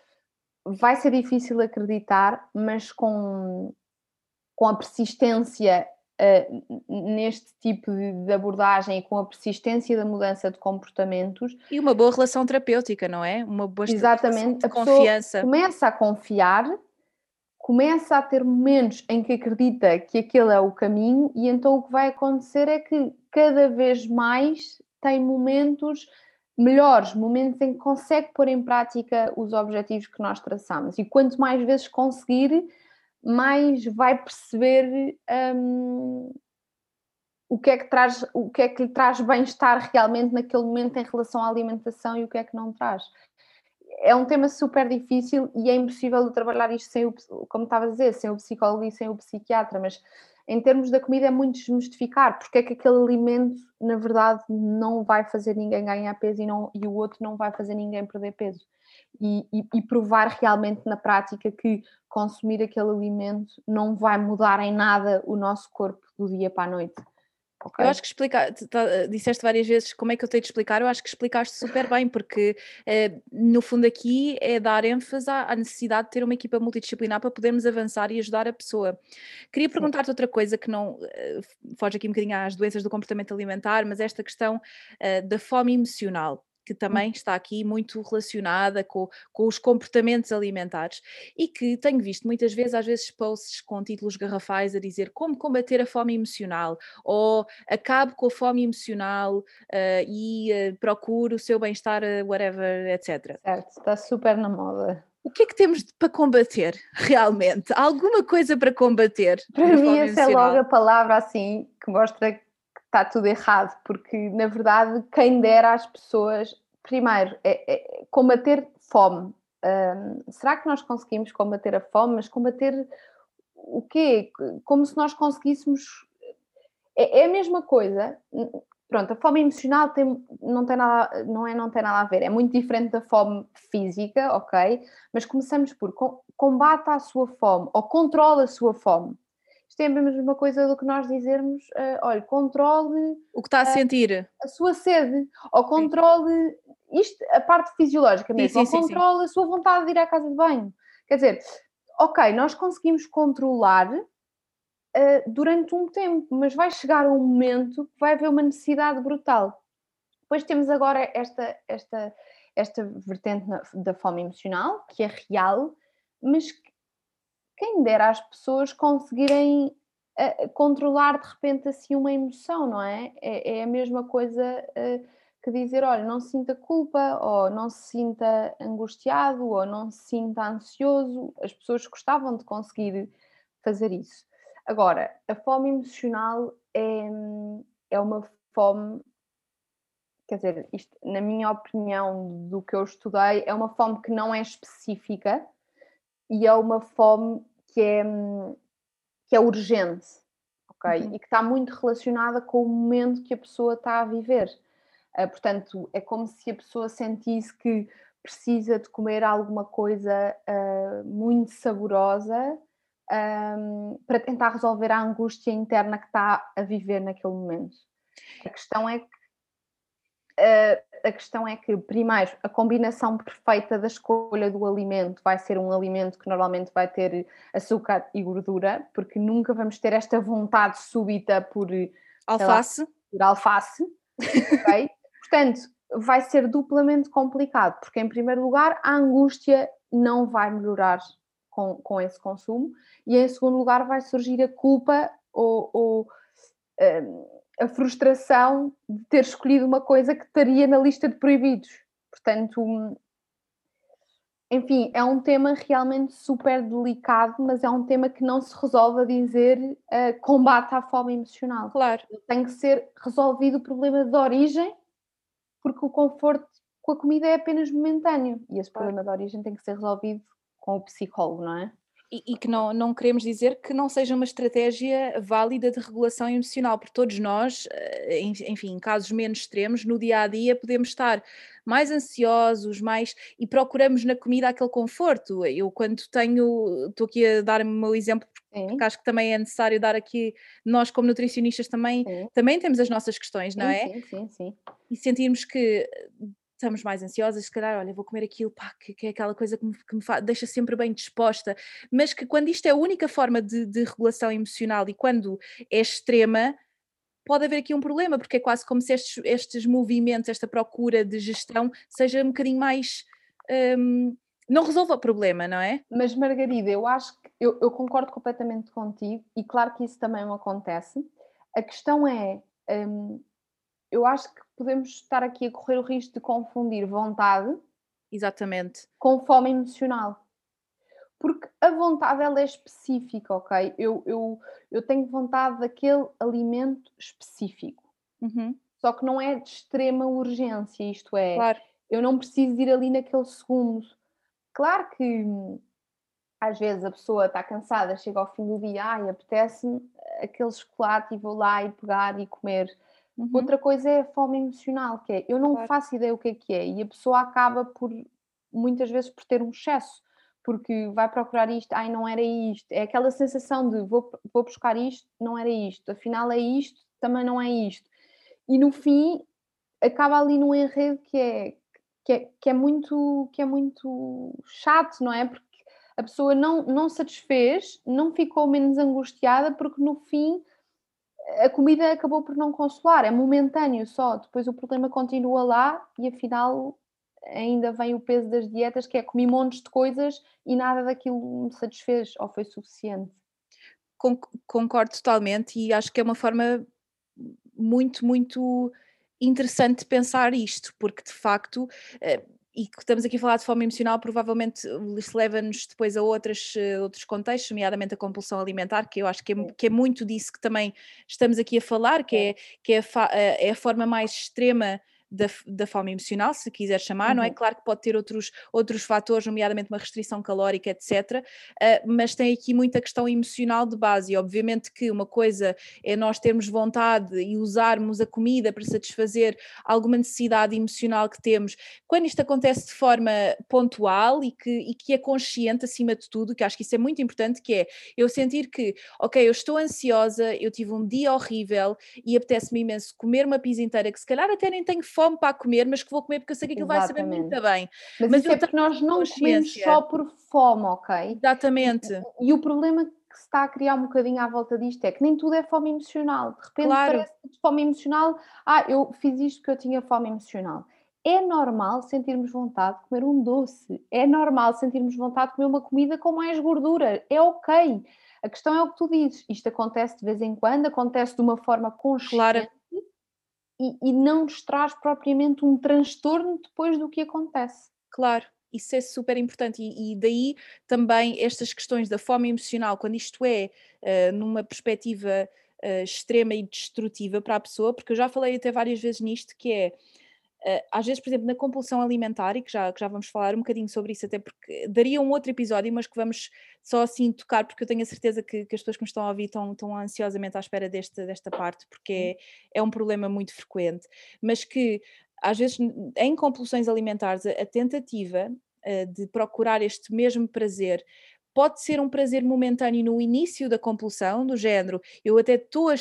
vai ser difícil acreditar, mas com, com a persistência uh, neste tipo de, de, abordagem e com a persistência da mudança de comportamentos. E uma boa relação terapêutica, não é? Uma boa Exatamente. de confiança. Começa a confiar, começa a ter momentos em que acredita que aquele é o caminho, e então o que vai acontecer é que cada vez mais tem momentos melhores, momentos em que consegue pôr em prática os objetivos que nós traçamos. E quanto mais vezes conseguir, mais vai perceber um, o que é que traz, o que é que lhe traz bem-estar realmente naquele momento em relação à alimentação e o que é que não traz. É um tema super difícil e é impossível de trabalhar isto sem o, como estava a dizer, sem o psicólogo e sem o psiquiatra, mas em termos da comida é muito desmistificar porque é que aquele alimento, na verdade, não vai fazer ninguém ganhar peso e, não, e o outro não vai fazer ninguém perder peso e, e, e, provar realmente na prática que consumir aquele alimento não vai mudar em nada o nosso corpo do dia para a noite. Okay. Eu acho que explicar, tá, disseste várias vezes como é que eu tenho de explicar, eu acho que explicaste super bem, porque eh, no fundo aqui é dar ênfase à, à, necessidade de ter uma equipa multidisciplinar para podermos avançar e ajudar a pessoa. Queria perguntar-te outra coisa que não eh, foge aqui um bocadinho às doenças do comportamento alimentar, mas esta questão eh, da fome emocional que também está aqui muito relacionada com, com os comportamentos alimentares e que tenho visto muitas vezes, às vezes, posts com títulos garrafais a dizer como combater a fome emocional ou acabe com a fome emocional uh, e uh, procure o seu bem-estar, uh, whatever, etc. Certo, está super na moda. O que é que temos para combater <laughs> realmente? alguma coisa para combater? Para mim, essa é logo a palavra assim que mostra está tudo errado, porque na verdade quem dera às pessoas, primeiro, é, é combater fome. Será que nós conseguimos combater a fome? Mas combater o quê? Como se nós conseguíssemos. É, é a mesma coisa. Pronto, a fome emocional tem, não, tem nada, não, é, não tem nada a ver, é muito diferente da fome física, ok? Mas começamos por combate a sua fome ou controla a sua fome. Isto é a mesma coisa do que nós dizermos, uh, olha, controle o que está a uh, sentir, a sua sede, ou controle isto, a parte fisiológica mesmo, sim, sim, ou controle sim, a sua vontade de ir à casa de banho. Quer dizer, ok, nós conseguimos controlar uh, durante um tempo, mas vai chegar um momento que vai haver uma necessidade brutal. Depois temos agora esta, esta, esta vertente da fome emocional, que é real, mas que quem dera às pessoas conseguirem uh, controlar de repente assim uma emoção, não é? É, é a mesma coisa uh, que dizer, olha, não se sinta culpa, ou não se sinta angustiado, ou não se sinta ansioso. As pessoas gostavam de conseguir fazer isso. Agora, a fome emocional é, é uma fome quer dizer, isto, na minha opinião, do que eu estudei, é uma fome que não é específica, e é uma fome que é, que é urgente, ok? Uhum. E que está muito relacionada com o momento que a pessoa está a viver. Uh, portanto, é como se a pessoa sentisse que precisa de comer alguma coisa uh, muito saborosa um, para tentar resolver a angústia interna que está a viver naquele momento. A questão é que uh, a questão é que, primeiro, a combinação perfeita da escolha do alimento vai ser um alimento que normalmente vai ter açúcar e gordura, porque nunca vamos ter esta vontade súbita por alface. Lá, por alface, ok? <laughs> Portanto, vai ser duplamente complicado, porque em primeiro lugar a angústia não vai melhorar com, com esse consumo, e em segundo lugar vai surgir a culpa ou, ou um, a frustração de ter escolhido uma coisa que estaria na lista de proibidos. Portanto, enfim, é um tema realmente super delicado, mas é um tema que não se resolve a dizer uh, combate à fome emocional. Claro. Tem que ser resolvido o problema de origem, porque o conforto com a comida é apenas momentâneo e esse problema de origem tem que ser resolvido com o psicólogo, não é? E, e, que não, não queremos dizer que não seja uma estratégia válida de regulação emocional, porque todos nós, eh, enfim, em casos menos extremos, no dia a dia podemos estar mais ansiosos, mais e procuramos na comida aquele conforto. Eu, quando tenho, estou aqui a dar o meu exemplo, porque acho que também é necessário dar aqui, nós como nutricionistas também, também temos as nossas questões, não é? Sim, sim, sim. E sentirmos que estamos mais ansiosas, se calhar, olha, vou comer aquilo, pá, que, que é aquela coisa que me, que me deixa sempre bem disposta, mas que quando isto é a única forma de, de regulação emocional e quando é extrema, pode haver aqui um problema, porque é quase como se estes, estes movimentos, esta procura de gestão, seja um bocadinho mais. Um, não resolva o problema, não é? Mas, Margarida, eu acho que eu, eu, concordo completamente contigo, e claro que isso também acontece. A questão é. Um, eu acho que podemos estar aqui a correr o risco de confundir vontade Exatamente. com fome emocional. Porque a vontade ela é específica, ok? Eu, eu, eu tenho vontade daquele alimento específico. Uhum. Só que não é de extrema urgência, isto é, claro. eu não preciso ir ali naquele segundo. Claro que às vezes a pessoa está cansada, chega ao fim do dia, ai, apetece-me aquele chocolate e vou lá e pegar e comer. Uhum. Outra coisa é a fome emocional, que é eu não claro. faço ideia o que é que é, e a pessoa acaba por muitas vezes por ter um excesso, porque vai procurar isto, ai não era isto, é aquela sensação de vou, vou buscar isto, não era isto, afinal é isto, também não é isto. E no fim acaba ali num enredo que é, que é, que é, muito, que é muito chato, não é? Porque a pessoa não, não satisfez, não ficou menos angustiada, porque no fim a comida acabou por não consolar, é momentâneo só, depois o problema continua lá e afinal ainda vem o peso das dietas, que é comi montes de coisas e nada daquilo me satisfez ou foi suficiente. Concordo totalmente e acho que é uma forma muito, muito interessante pensar isto, porque de facto eh, e que estamos aqui a falar de fome emocional, provavelmente isso leva-nos depois a outras, eh, outros contextos, nomeadamente a compulsão alimentar, que eu acho que é, que é muito disso que também estamos aqui a falar, que é, que é, a, eh, é a forma mais extrema da, da fome emocional, se quiser chamar, uhum. não é? Uhum. Claro que pode ter outros, outros fatores, nomeadamente uma restrição calórica, etc. Uh, mas tem aqui muita questão emocional de base. E obviamente que uma coisa é nós termos vontade e usarmos a comida para satisfazer alguma necessidade emocional que temos. Quando isto acontece de forma pontual e que, e que é consciente acima de tudo, que acho que isso é muito importante, que é eu sentir que, ok, eu estou ansiosa, eu tive um dia horrível e apetece-me imenso comer uma pizza inteira, que se calhar até nem tenho fome fome para comer, mas que vou comer porque eu sei que aquilo Exatamente. vai saber muito bem. Mas, mas isso é porque nós não comemos só por fome, ok? Exatamente. E, e, o problema que se está a criar um bocadinho à volta disto é que nem tudo é fome emocional. De repente claro. parece que fome emocional, ah, eu fiz isto porque eu tinha fome emocional. É normal sentirmos vontade de comer um doce, é normal sentirmos vontade de comer uma comida com mais gordura, é ok. A questão é o que tu dizes, isto acontece de vez em quando, acontece de uma forma consciente, claro e, e não nos traz propriamente um transtorno depois do que acontece. Claro, isso é super importante e, e, daí também estas questões da fome emocional, quando isto é uh, numa perspectiva uh, extrema e destrutiva para a pessoa, porque eu já falei até várias vezes nisto, que é às vezes, por exemplo, na compulsão alimentar, e que já, que já vamos falar um bocadinho sobre isso, até porque daria um outro episódio, mas que vamos só assim tocar, porque eu tenho a certeza que, que as pessoas que me estão a ouvir estão, estão ansiosamente à espera deste, desta parte, porque é, é um problema muito frequente, mas que às vezes em compulsões alimentares a, a tentativa uh, de procurar este mesmo prazer pode ser um prazer momentâneo no início da compulsão, do género, eu até, estou a,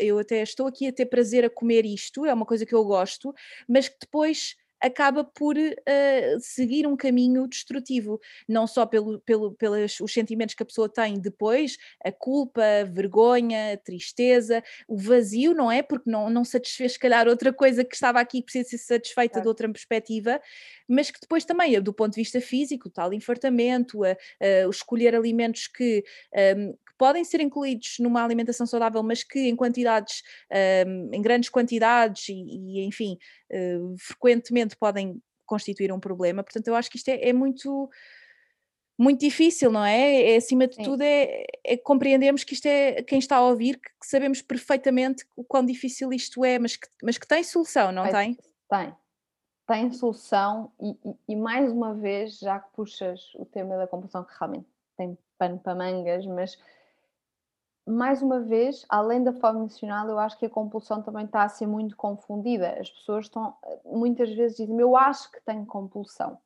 eu até estou aqui a ter prazer a comer isto, é uma coisa que eu gosto, mas que depois acaba por uh, seguir um caminho destrutivo, não só pelo, pelo, pelos os sentimentos que a pessoa tem depois, a culpa, a vergonha, a tristeza, o vazio, não é? Porque não, não satisfez, se calhar, outra coisa que estava aqui que precisa ser satisfeita de outra perspectiva, mas que depois também, do ponto de vista físico, o tal infartamento, a, a, escolher alimentos que, um, que podem ser incluídos numa alimentação saudável, mas que em quantidades, um, em grandes quantidades e, e enfim, uh, frequentemente podem constituir um problema. Portanto, eu acho que isto é, é muito muito difícil, não é? é acima de Sim. tudo, é, é, compreendermos que isto é quem está a ouvir, que, que, sabemos perfeitamente o quão difícil isto é, mas que, mas que tem solução, não tem? Tem, tem solução, e, e, e, mais uma vez, já que puxas o tema da compulsão, que realmente tem pano para mangas, mas mais uma vez, além da fome emocional, eu acho que a compulsão também está a ser muito confundida. As pessoas estão, muitas vezes dizem, eu acho que tenho compulsão.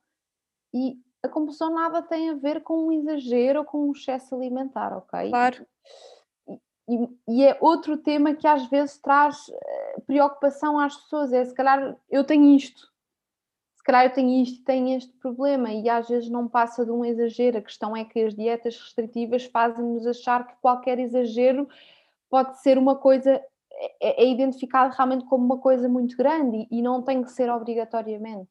E a compulsão nada tem a ver com um exagero ou com um excesso alimentar, ok? Claro. E, e, é outro tema que às vezes traz eh, preocupação às pessoas. É se calhar eu tenho isto, calhar eu tenho isto tenho este problema, e às vezes não passa de um exagero. A questão é que as dietas restritivas fazem-nos achar que qualquer exagero pode ser uma coisa, é, é identificado realmente como uma coisa muito grande e, não tem que ser obrigatoriamente.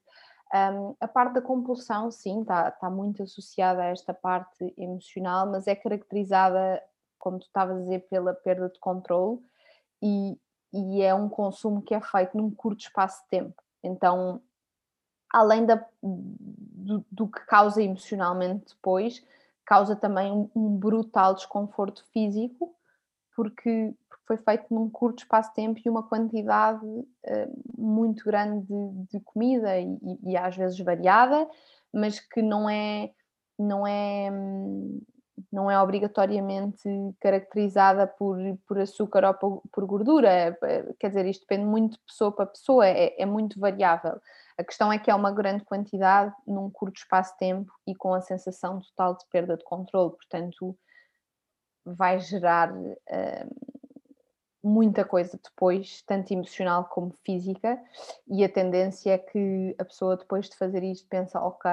Um, a parte da compulsão, sim, está, está muito associada a esta parte emocional, mas é caracterizada, como tu estavas a dizer, pela perda de controle e, e é um consumo que é feito num curto espaço de tempo. Então, além da, do, do, que causa emocionalmente depois, causa também um, um brutal desconforto físico, porque, porque, foi feito num curto espaço de tempo e uma quantidade uh, muito grande de, de comida e, e, às vezes variada, mas que não é não é não é obrigatoriamente caracterizada por, por açúcar ou por, por gordura, quer dizer, isto depende muito de pessoa para pessoa, é, é muito variável. A questão é que é uma grande quantidade num curto espaço de tempo e com a sensação total de perda de controle, portanto, vai gerar uh, muita coisa depois, tanto emocional como física, e a tendência é que a pessoa depois de fazer isto pensa, ok,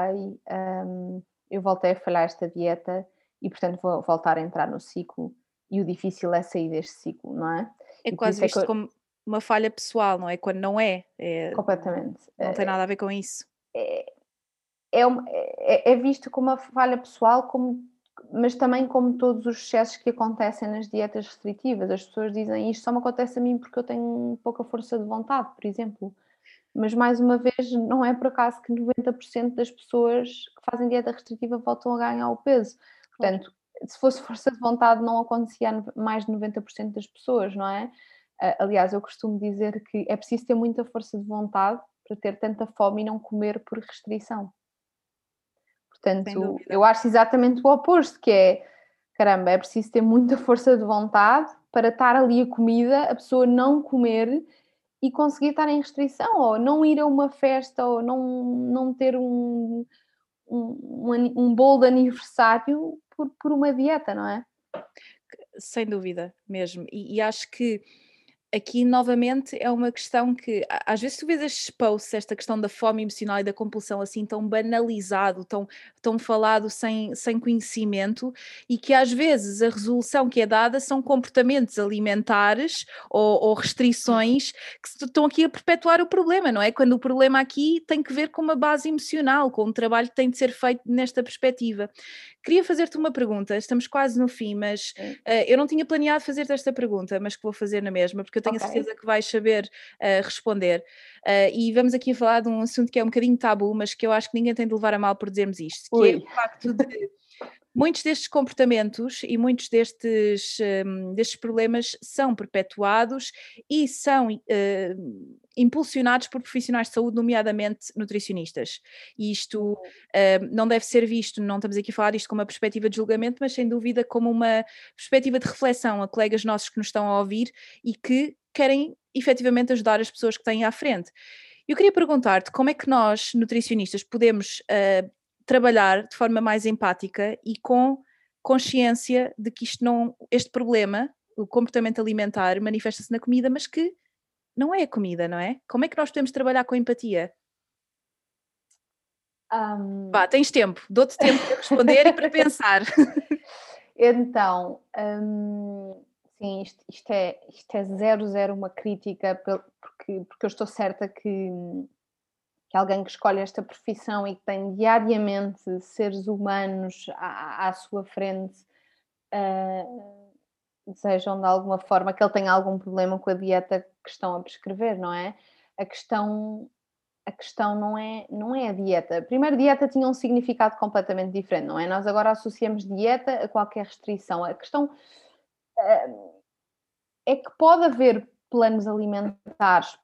um, eu voltei a falhar esta dieta e portanto vou voltar a entrar no ciclo. E o difícil é sair deste ciclo, não é? É e quase visto é que... como uma falha pessoal, não é? Quando não é. é Completamente. Não tem nada a ver com isso. É, é, é, é visto como uma falha pessoal, como, mas também como todos os excessos que acontecem nas dietas restritivas. As pessoas dizem isto só me acontece a mim porque eu tenho pouca força de vontade, por exemplo. Mas mais uma vez, não é por acaso que 90% das pessoas que fazem dieta restritiva voltam a ganhar o peso. Portanto, se fosse força de vontade, não acontecia a mais de 90% das pessoas, não é? Aliás, eu costumo dizer que é preciso ter muita força de vontade para ter tanta fome e não comer por restrição. Portanto, eu acho exatamente o oposto, que é caramba, é preciso ter muita força de vontade para estar ali a comida, a pessoa não comer e conseguir estar em restrição, ou não ir a uma festa, ou não, não ter um, um, um bolo de aniversário por, por uma dieta, não é? Sem dúvida, mesmo. E, e acho que aqui novamente é uma questão que às vezes tu vês estes posts, esta questão da fome emocional e da compulsão assim tão banalizado, tão, tão falado sem, sem conhecimento e que às vezes a resolução que é dada são comportamentos alimentares ou, ou restrições que estão aqui a perpetuar o problema, não é? Quando o problema aqui tem que ver com uma base emocional, com um trabalho que tem de ser feito nesta perspectiva. Queria fazer-te uma pergunta, estamos quase no fim, mas uh, eu não tinha planeado fazer-te esta pergunta, mas que vou fazer na mesma, porque eu tenho okay. a certeza que vais saber uh, responder. Uh, e vamos aqui falar de um assunto que é um bocadinho tabu, mas que eu acho que ninguém tem de levar a mal por dizermos isto, que Ui. é o facto de Muitos destes comportamentos e muitos destes, um, destes problemas são perpetuados e são uh, impulsionados por profissionais de saúde, nomeadamente nutricionistas. E isto uh, não deve ser visto, não estamos aqui a falar disto como uma perspectiva de julgamento, mas sem dúvida como uma perspectiva de reflexão a colegas nossos que nos estão a ouvir e que querem efetivamente ajudar as pessoas que têm à frente. Eu queria perguntar-te como é que nós, nutricionistas, podemos uh, trabalhar de forma mais empática e com consciência de que isto não, este problema, o comportamento alimentar, manifesta-se na comida, mas que não é a comida, não é? Como é que nós podemos trabalhar com empatia? Um... Vá, tens tempo, dou-te tempo para responder e para pensar. <laughs> Então, hum, sim, isto, isto, é, isto é zero, zero uma crítica, porque, porque eu estou certa que que alguém que escolhe esta profissão e que tem diariamente seres humanos à, à sua frente uh, desejam de alguma forma que ele tenha algum problema com a dieta que estão a prescrever, não é? A questão a questão não é, não é a dieta. Primeiro, dieta tinha um significado completamente diferente, não é? Nós agora associamos dieta a qualquer restrição. A questão uh, é que pode haver planos alimentares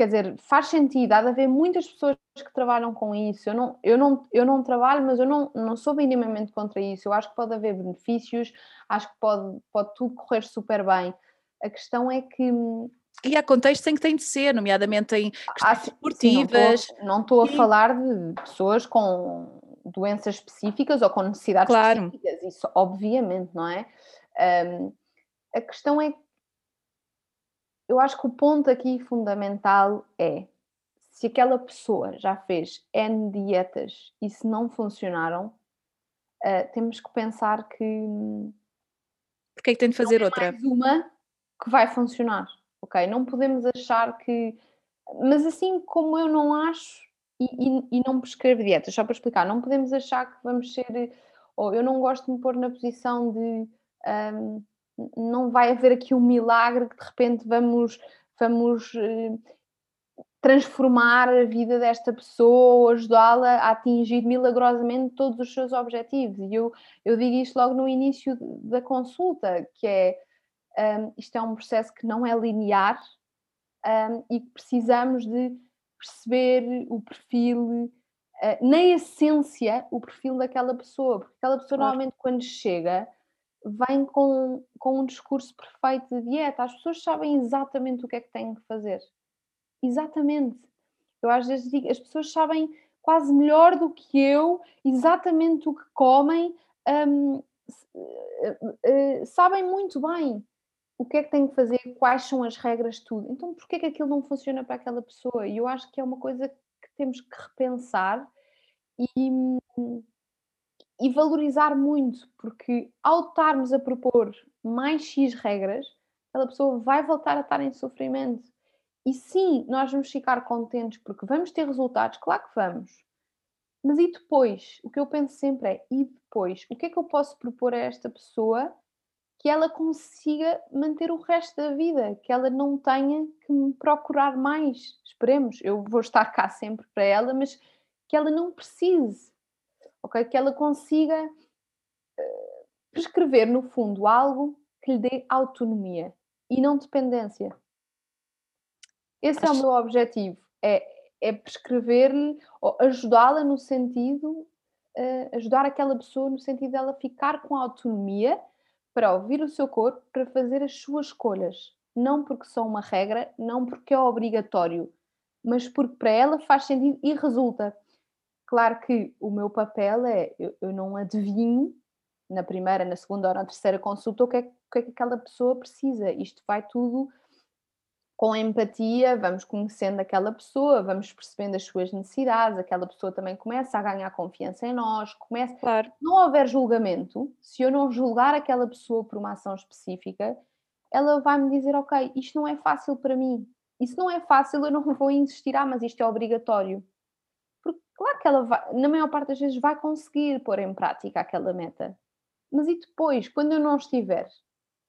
quer dizer, faz sentido, há de haver muitas pessoas que trabalham com isso. Eu não, eu não, eu não trabalho, mas eu não, não sou minimamente contra isso. Eu acho que pode haver benefícios, acho que pode, pode tudo correr super bem. A questão é que. E há contextos em que tem de ser, nomeadamente em questões esportivas. Sim, não estou a falar de pessoas com doenças específicas ou com necessidades claro. específicas, isso obviamente, não é? Um, a questão é eu acho que o ponto aqui fundamental é se aquela pessoa já fez N dietas e se não funcionaram, uh, temos que pensar que. Porque é que tem de fazer é outra? Mais uma que vai funcionar, ok? Não podemos achar que. Mas assim como eu não acho e, e, e não prescrevo dietas, só para explicar, não podemos achar que vamos ser. Ou eu não gosto de me pôr na posição de. Um, não vai haver aqui um milagre que de repente vamos, vamos eh, transformar a vida desta pessoa, ajudá-la a atingir milagrosamente todos os seus objetivos. E eu, eu digo isto logo no início da consulta, que é um, isto é um processo que não é linear um, e que precisamos de perceber o perfil, uh, na essência, o perfil daquela pessoa, porque aquela pessoa claro. normalmente quando chega vem com, com um discurso perfeito de dieta. As pessoas sabem exatamente o que é que têm que fazer. Exatamente. Eu às vezes digo, as pessoas sabem quase melhor do que eu exatamente o que comem, um, sabem muito bem o que é que têm que fazer, quais são as regras, tudo. Então, porquê que aquilo não funciona para aquela pessoa? E eu acho que é uma coisa que temos que repensar e, e valorizar muito, porque ao estarmos a propor mais X regras, aquela pessoa vai voltar a estar em sofrimento. E sim, nós vamos ficar contentes porque vamos ter resultados, claro que vamos. Mas e depois? O que eu penso sempre é: e depois? O que é que eu posso propor a esta pessoa que ela consiga manter o resto da vida, que ela não tenha que me procurar mais? Esperemos, eu vou estar cá sempre para ela, mas que ela não precise ok? Que ela consiga uh, prescrever, no fundo, algo que lhe dê autonomia e não dependência. Esse Acho... é o meu objetivo, é, é prescrever-lhe, ou ajudá-la no sentido, uh, ajudar aquela pessoa no sentido dela ficar com autonomia para ouvir o seu corpo, para fazer as suas escolhas. Não porque são uma regra, não porque é obrigatório, mas porque para ela faz sentido e resulta. Claro que o meu papel é, eu, eu não adivinho na primeira, na segunda ou na terceira consulta o que, é, o que é que aquela pessoa precisa. Isto vai tudo com empatia, vamos conhecendo aquela pessoa, vamos percebendo as suas necessidades, aquela pessoa também começa a ganhar confiança em nós, começa. Claro. Não houver julgamento, se eu não julgar aquela pessoa por uma ação específica, ela vai me dizer, ok, isto não é fácil para mim. Se não é fácil, eu não vou insistir, ah, mas isto é obrigatório. Claro que ela vai, na maior parte das vezes vai conseguir pôr em prática aquela meta. Mas e depois, quando eu não estiver?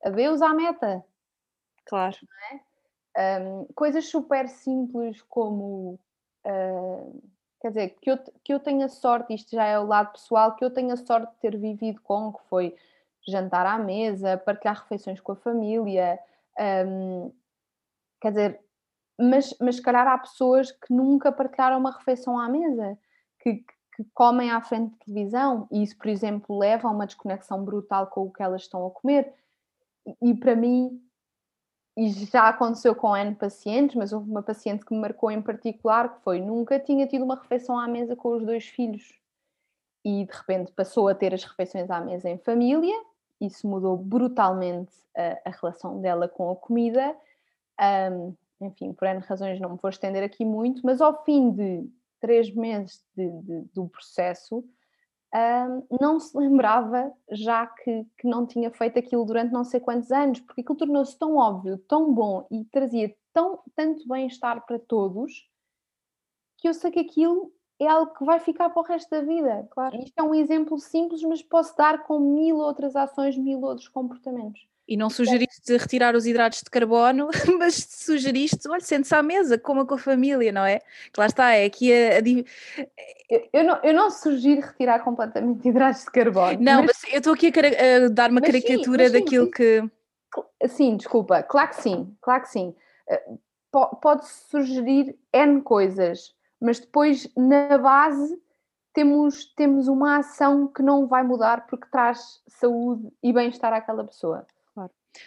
Adeus à meta. Claro. É? Um, coisas super simples como uh, quer dizer, que eu, que eu tenha sorte, isto já é o lado pessoal, que eu tenha sorte de ter vivido com, que foi jantar à mesa, partilhar refeições com a família, um, quer dizer, mas, mas se calhar há pessoas que nunca partilharam uma refeição à mesa, que, que comem à frente de televisão e isso, por exemplo, leva a uma desconexão brutal com o que elas estão a comer. E, para mim, e já aconteceu com N pacientes, mas houve uma paciente que me marcou em particular que foi nunca tinha tido uma refeição à mesa com os dois filhos e de repente passou a ter as refeições à mesa em família. Isso mudou brutalmente a, a relação dela com a comida. Um, enfim, por N razões não me vou estender aqui muito, mas ao fim de três meses de, de, do processo, um, não se lembrava já que, que não tinha feito aquilo durante não sei quantos anos, porque aquilo tornou-se tão óbvio, tão bom e trazia tão, tanto bem-estar para todos, que eu sei que aquilo é algo que vai ficar para o resto da vida. Claro. Isto é um exemplo simples, mas posso dar com mil outras ações, mil outros comportamentos. E não sugeriste retirar os hidratos de carbono, <laughs> mas sugeriste, olha, sente-se à mesa, coma com a família, não é? Que lá está, é aqui a. a... Eu, eu, não, eu não sugiro retirar completamente <laughs> hidratos de carbono. Não, mas, mas eu estou aqui a, a, dar uma caricatura sim, daquilo sim. que. Sim, desculpa, claro que sim, claro que sim. Eh, pode-se sugerir N coisas, mas depois na base temos, temos uma ação que não vai mudar porque traz saúde e bem-estar àquela pessoa.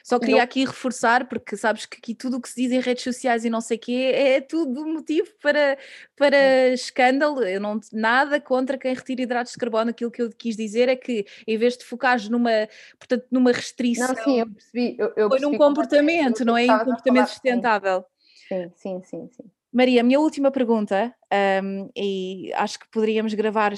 Só queria aqui reforçar, porque sabes que aqui tudo o que se diz em redes sociais e não sei o quê é tudo motivo para, para escândalo. Eu não nada contra quem retira hidratos de carbono. Aquilo que eu quis dizer é que em vez de focares numa, portanto, numa restrição, não, sim, eu percebi, eu, eu foi num comportamento, não é? Um comportamento sustentável. Sim, sim, sim, sim. Maria, minha última pergunta, um, e acho que poderíamos gravar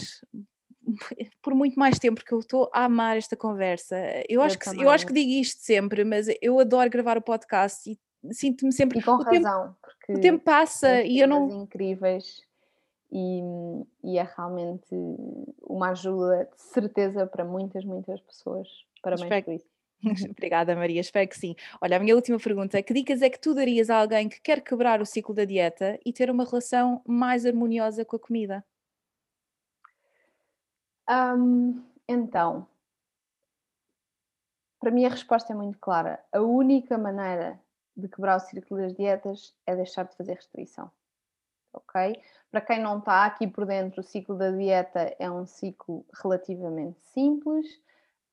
<laughs> por muito mais tempo, porque eu estou a amar esta conversa. Eu, eu acho, que, eu acho que digo isto sempre, mas eu adoro gravar o podcast e sinto-me sempre. E com o razão, tempo, porque o tempo passa e eu não. incríveis e, e, é realmente uma ajuda de certeza para muitas, muitas pessoas. Parabéns Espero... por isso. <laughs> Obrigada, Maria, espero que sim. Olha, a minha última pergunta: que dicas é que tu darias a alguém que quer quebrar o ciclo da dieta e ter uma relação mais harmoniosa com a comida? Então, para mim a resposta é muito clara. A única maneira de quebrar o círculo das dietas é deixar de fazer restrição. Ok? Para quem não está aqui por dentro, o ciclo da dieta é um ciclo relativamente simples.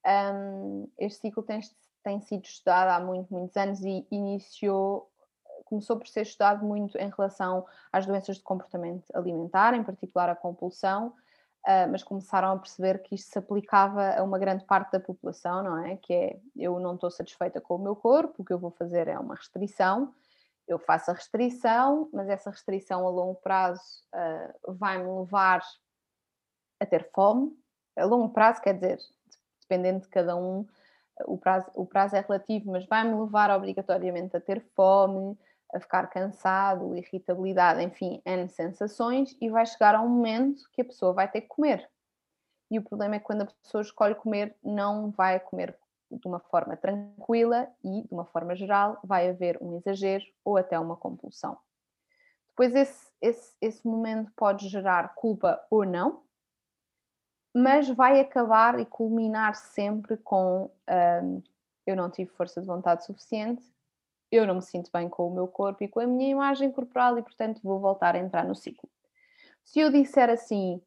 Um, este ciclo tem, tem sido estudado há muito, muitos anos e iniciou, começou por ser estudado muito em relação às doenças de comportamento alimentar, em particular a compulsão, Uh, mas começaram a perceber que isto se aplicava a uma grande parte da população, não é? Que é, eu não estou satisfeita com o meu corpo, o que eu vou fazer é uma restrição, eu faço a restrição, mas essa restrição a longo prazo uh, vai-me levar a ter fome, a longo prazo, quer dizer, dependendo de cada um, o prazo, o prazo é relativo, mas vai-me levar obrigatoriamente a ter fome, a ficar cansado, irritabilidade, enfim, N sensações, e vai chegar a um momento que a pessoa vai ter que comer. E o problema é que quando a pessoa escolhe comer, não vai comer de uma forma tranquila e, de uma forma geral, vai haver um exagero ou até uma compulsão. Depois, esse, esse, esse momento pode gerar culpa ou não, mas vai acabar e culminar sempre com um, eu não tive força de vontade suficiente, eu não me sinto bem com o meu corpo e com a minha imagem corporal e, portanto, vou voltar a entrar no ciclo. Se eu disser assim,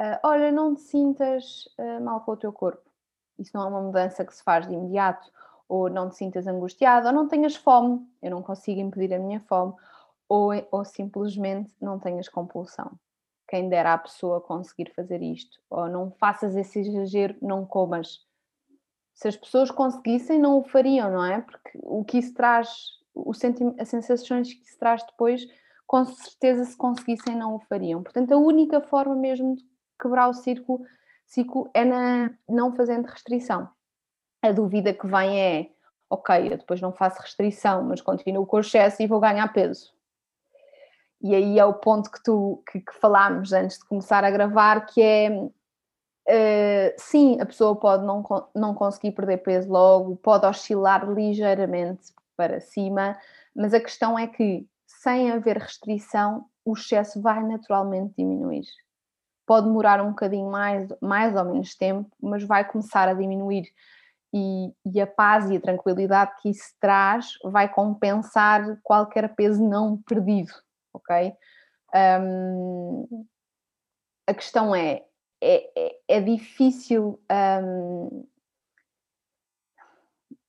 uh, olha, não te sintas uh, mal com o teu corpo, isso não é uma mudança que se faz de imediato, ou não te sintas angustiado, ou não tenhas fome, eu não consigo impedir a minha fome, ou, ou simplesmente não tenhas compulsão. Quem dera à pessoa conseguir fazer isto, ou não faças esse exagero, não comas se as pessoas conseguissem, não o fariam, não é? Porque o que isso traz, o as sensações que isso traz depois, com certeza, se conseguissem, não o fariam. Portanto, a única forma mesmo de quebrar o círculo, ciclo é na, não fazendo restrição. A dúvida que vem é: ok, eu depois não faço restrição, mas continuo com o excesso e vou ganhar peso. E aí é o ponto que tu que, que falámos antes de começar a gravar, que é Uh, sim, a pessoa pode não, não conseguir perder peso logo, pode oscilar ligeiramente para cima, mas a questão é que sem haver restrição o excesso vai naturalmente diminuir. Pode demorar um bocadinho mais, mais ou menos tempo, mas vai começar a diminuir. E, e a paz e a tranquilidade que isso traz vai compensar qualquer peso não perdido, ok? Um, a questão é, é, é, é difícil um,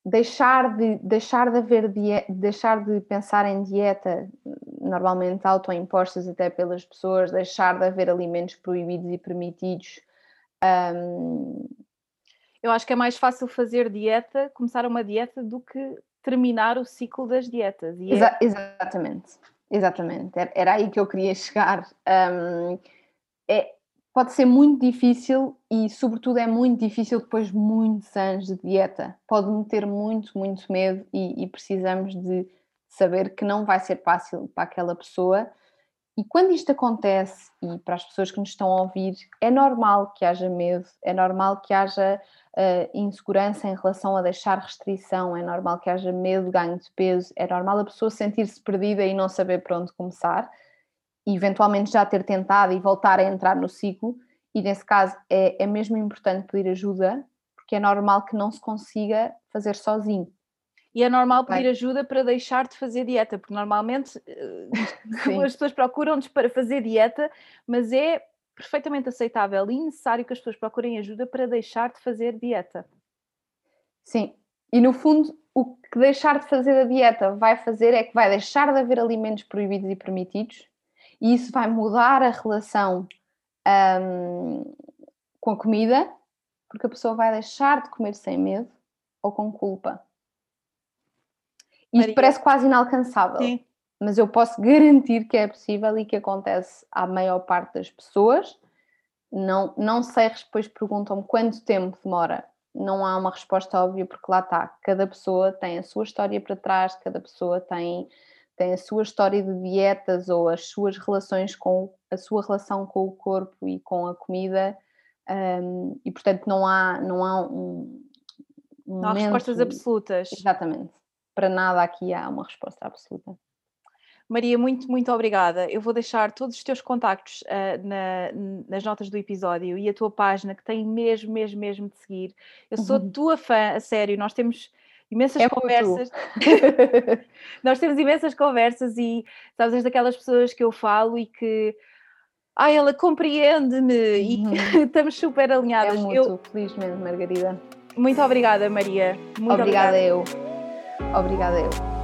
deixar de, deixar de haver deixar de pensar em dieta, normalmente autoimpostas até pelas pessoas, deixar de haver alimentos proibidos e permitidos. Um... Eu acho que é mais fácil fazer dieta, começar uma dieta, do que terminar o ciclo das dietas. É... Exa exatamente, exatamente. Era aí que eu queria chegar. Um, é, pode ser muito difícil e, sobretudo, é muito difícil depois de muitos anos de dieta. Pode meter muito, muito medo e, e, precisamos de saber que não vai ser fácil para aquela pessoa. E quando isto acontece, e para as pessoas que nos estão a ouvir, é normal que haja medo, é normal que haja uh, insegurança em relação a deixar restrição, é normal que haja medo de ganho de peso, é normal a pessoa sentir-se perdida e não saber por onde começar eventualmente já ter tentado e voltar a entrar no ciclo, e nesse caso é, é mesmo importante pedir ajuda, porque é normal que não se consiga fazer sozinho. E é normal pedir ajuda para deixar de fazer dieta, porque normalmente eh, <laughs> <laughs> as pessoas procuram-nos para fazer dieta, mas é perfeitamente aceitável e necessário que as pessoas procurem ajuda para deixar de fazer dieta. Sim, e no fundo, o que deixar de fazer a dieta vai fazer é que vai deixar de haver alimentos proibidos e permitidos e isso vai mudar a relação um, com a comida, porque a pessoa vai deixar de comer sem medo ou com culpa. Isto parece quase inalcançável, Sim. mas eu posso garantir que é possível e que acontece à maior parte das pessoas. Não, não sei, depois perguntam-me quanto tempo demora. Não há uma resposta óbvia, porque lá está, cada pessoa tem a sua história para trás, cada pessoa tem tem a sua história de dietas ou as suas relações com a sua relação com o corpo e com a comida um, e portanto não há não há um, um não há respostas absolutas exatamente para nada aqui há uma resposta absoluta Maria, muito, muito obrigada. Eu vou deixar todos os teus contactos uh, na, nas notas do episódio e a tua página, que tem mesmo, mesmo, mesmo de seguir. Eu sou uhum. tua fã, a sério. Nós temos imensas é conversas. <laughs> Nós temos imensas conversas e sabes, és daquelas pessoas que eu falo e que ah, ela compreende-me uhum. e <laughs> estamos super alinhadas. É muito, eu... felizmente, Margarida. Muito obrigada, Maria. Muito obrigada, obrigada eu. Obrigada eu.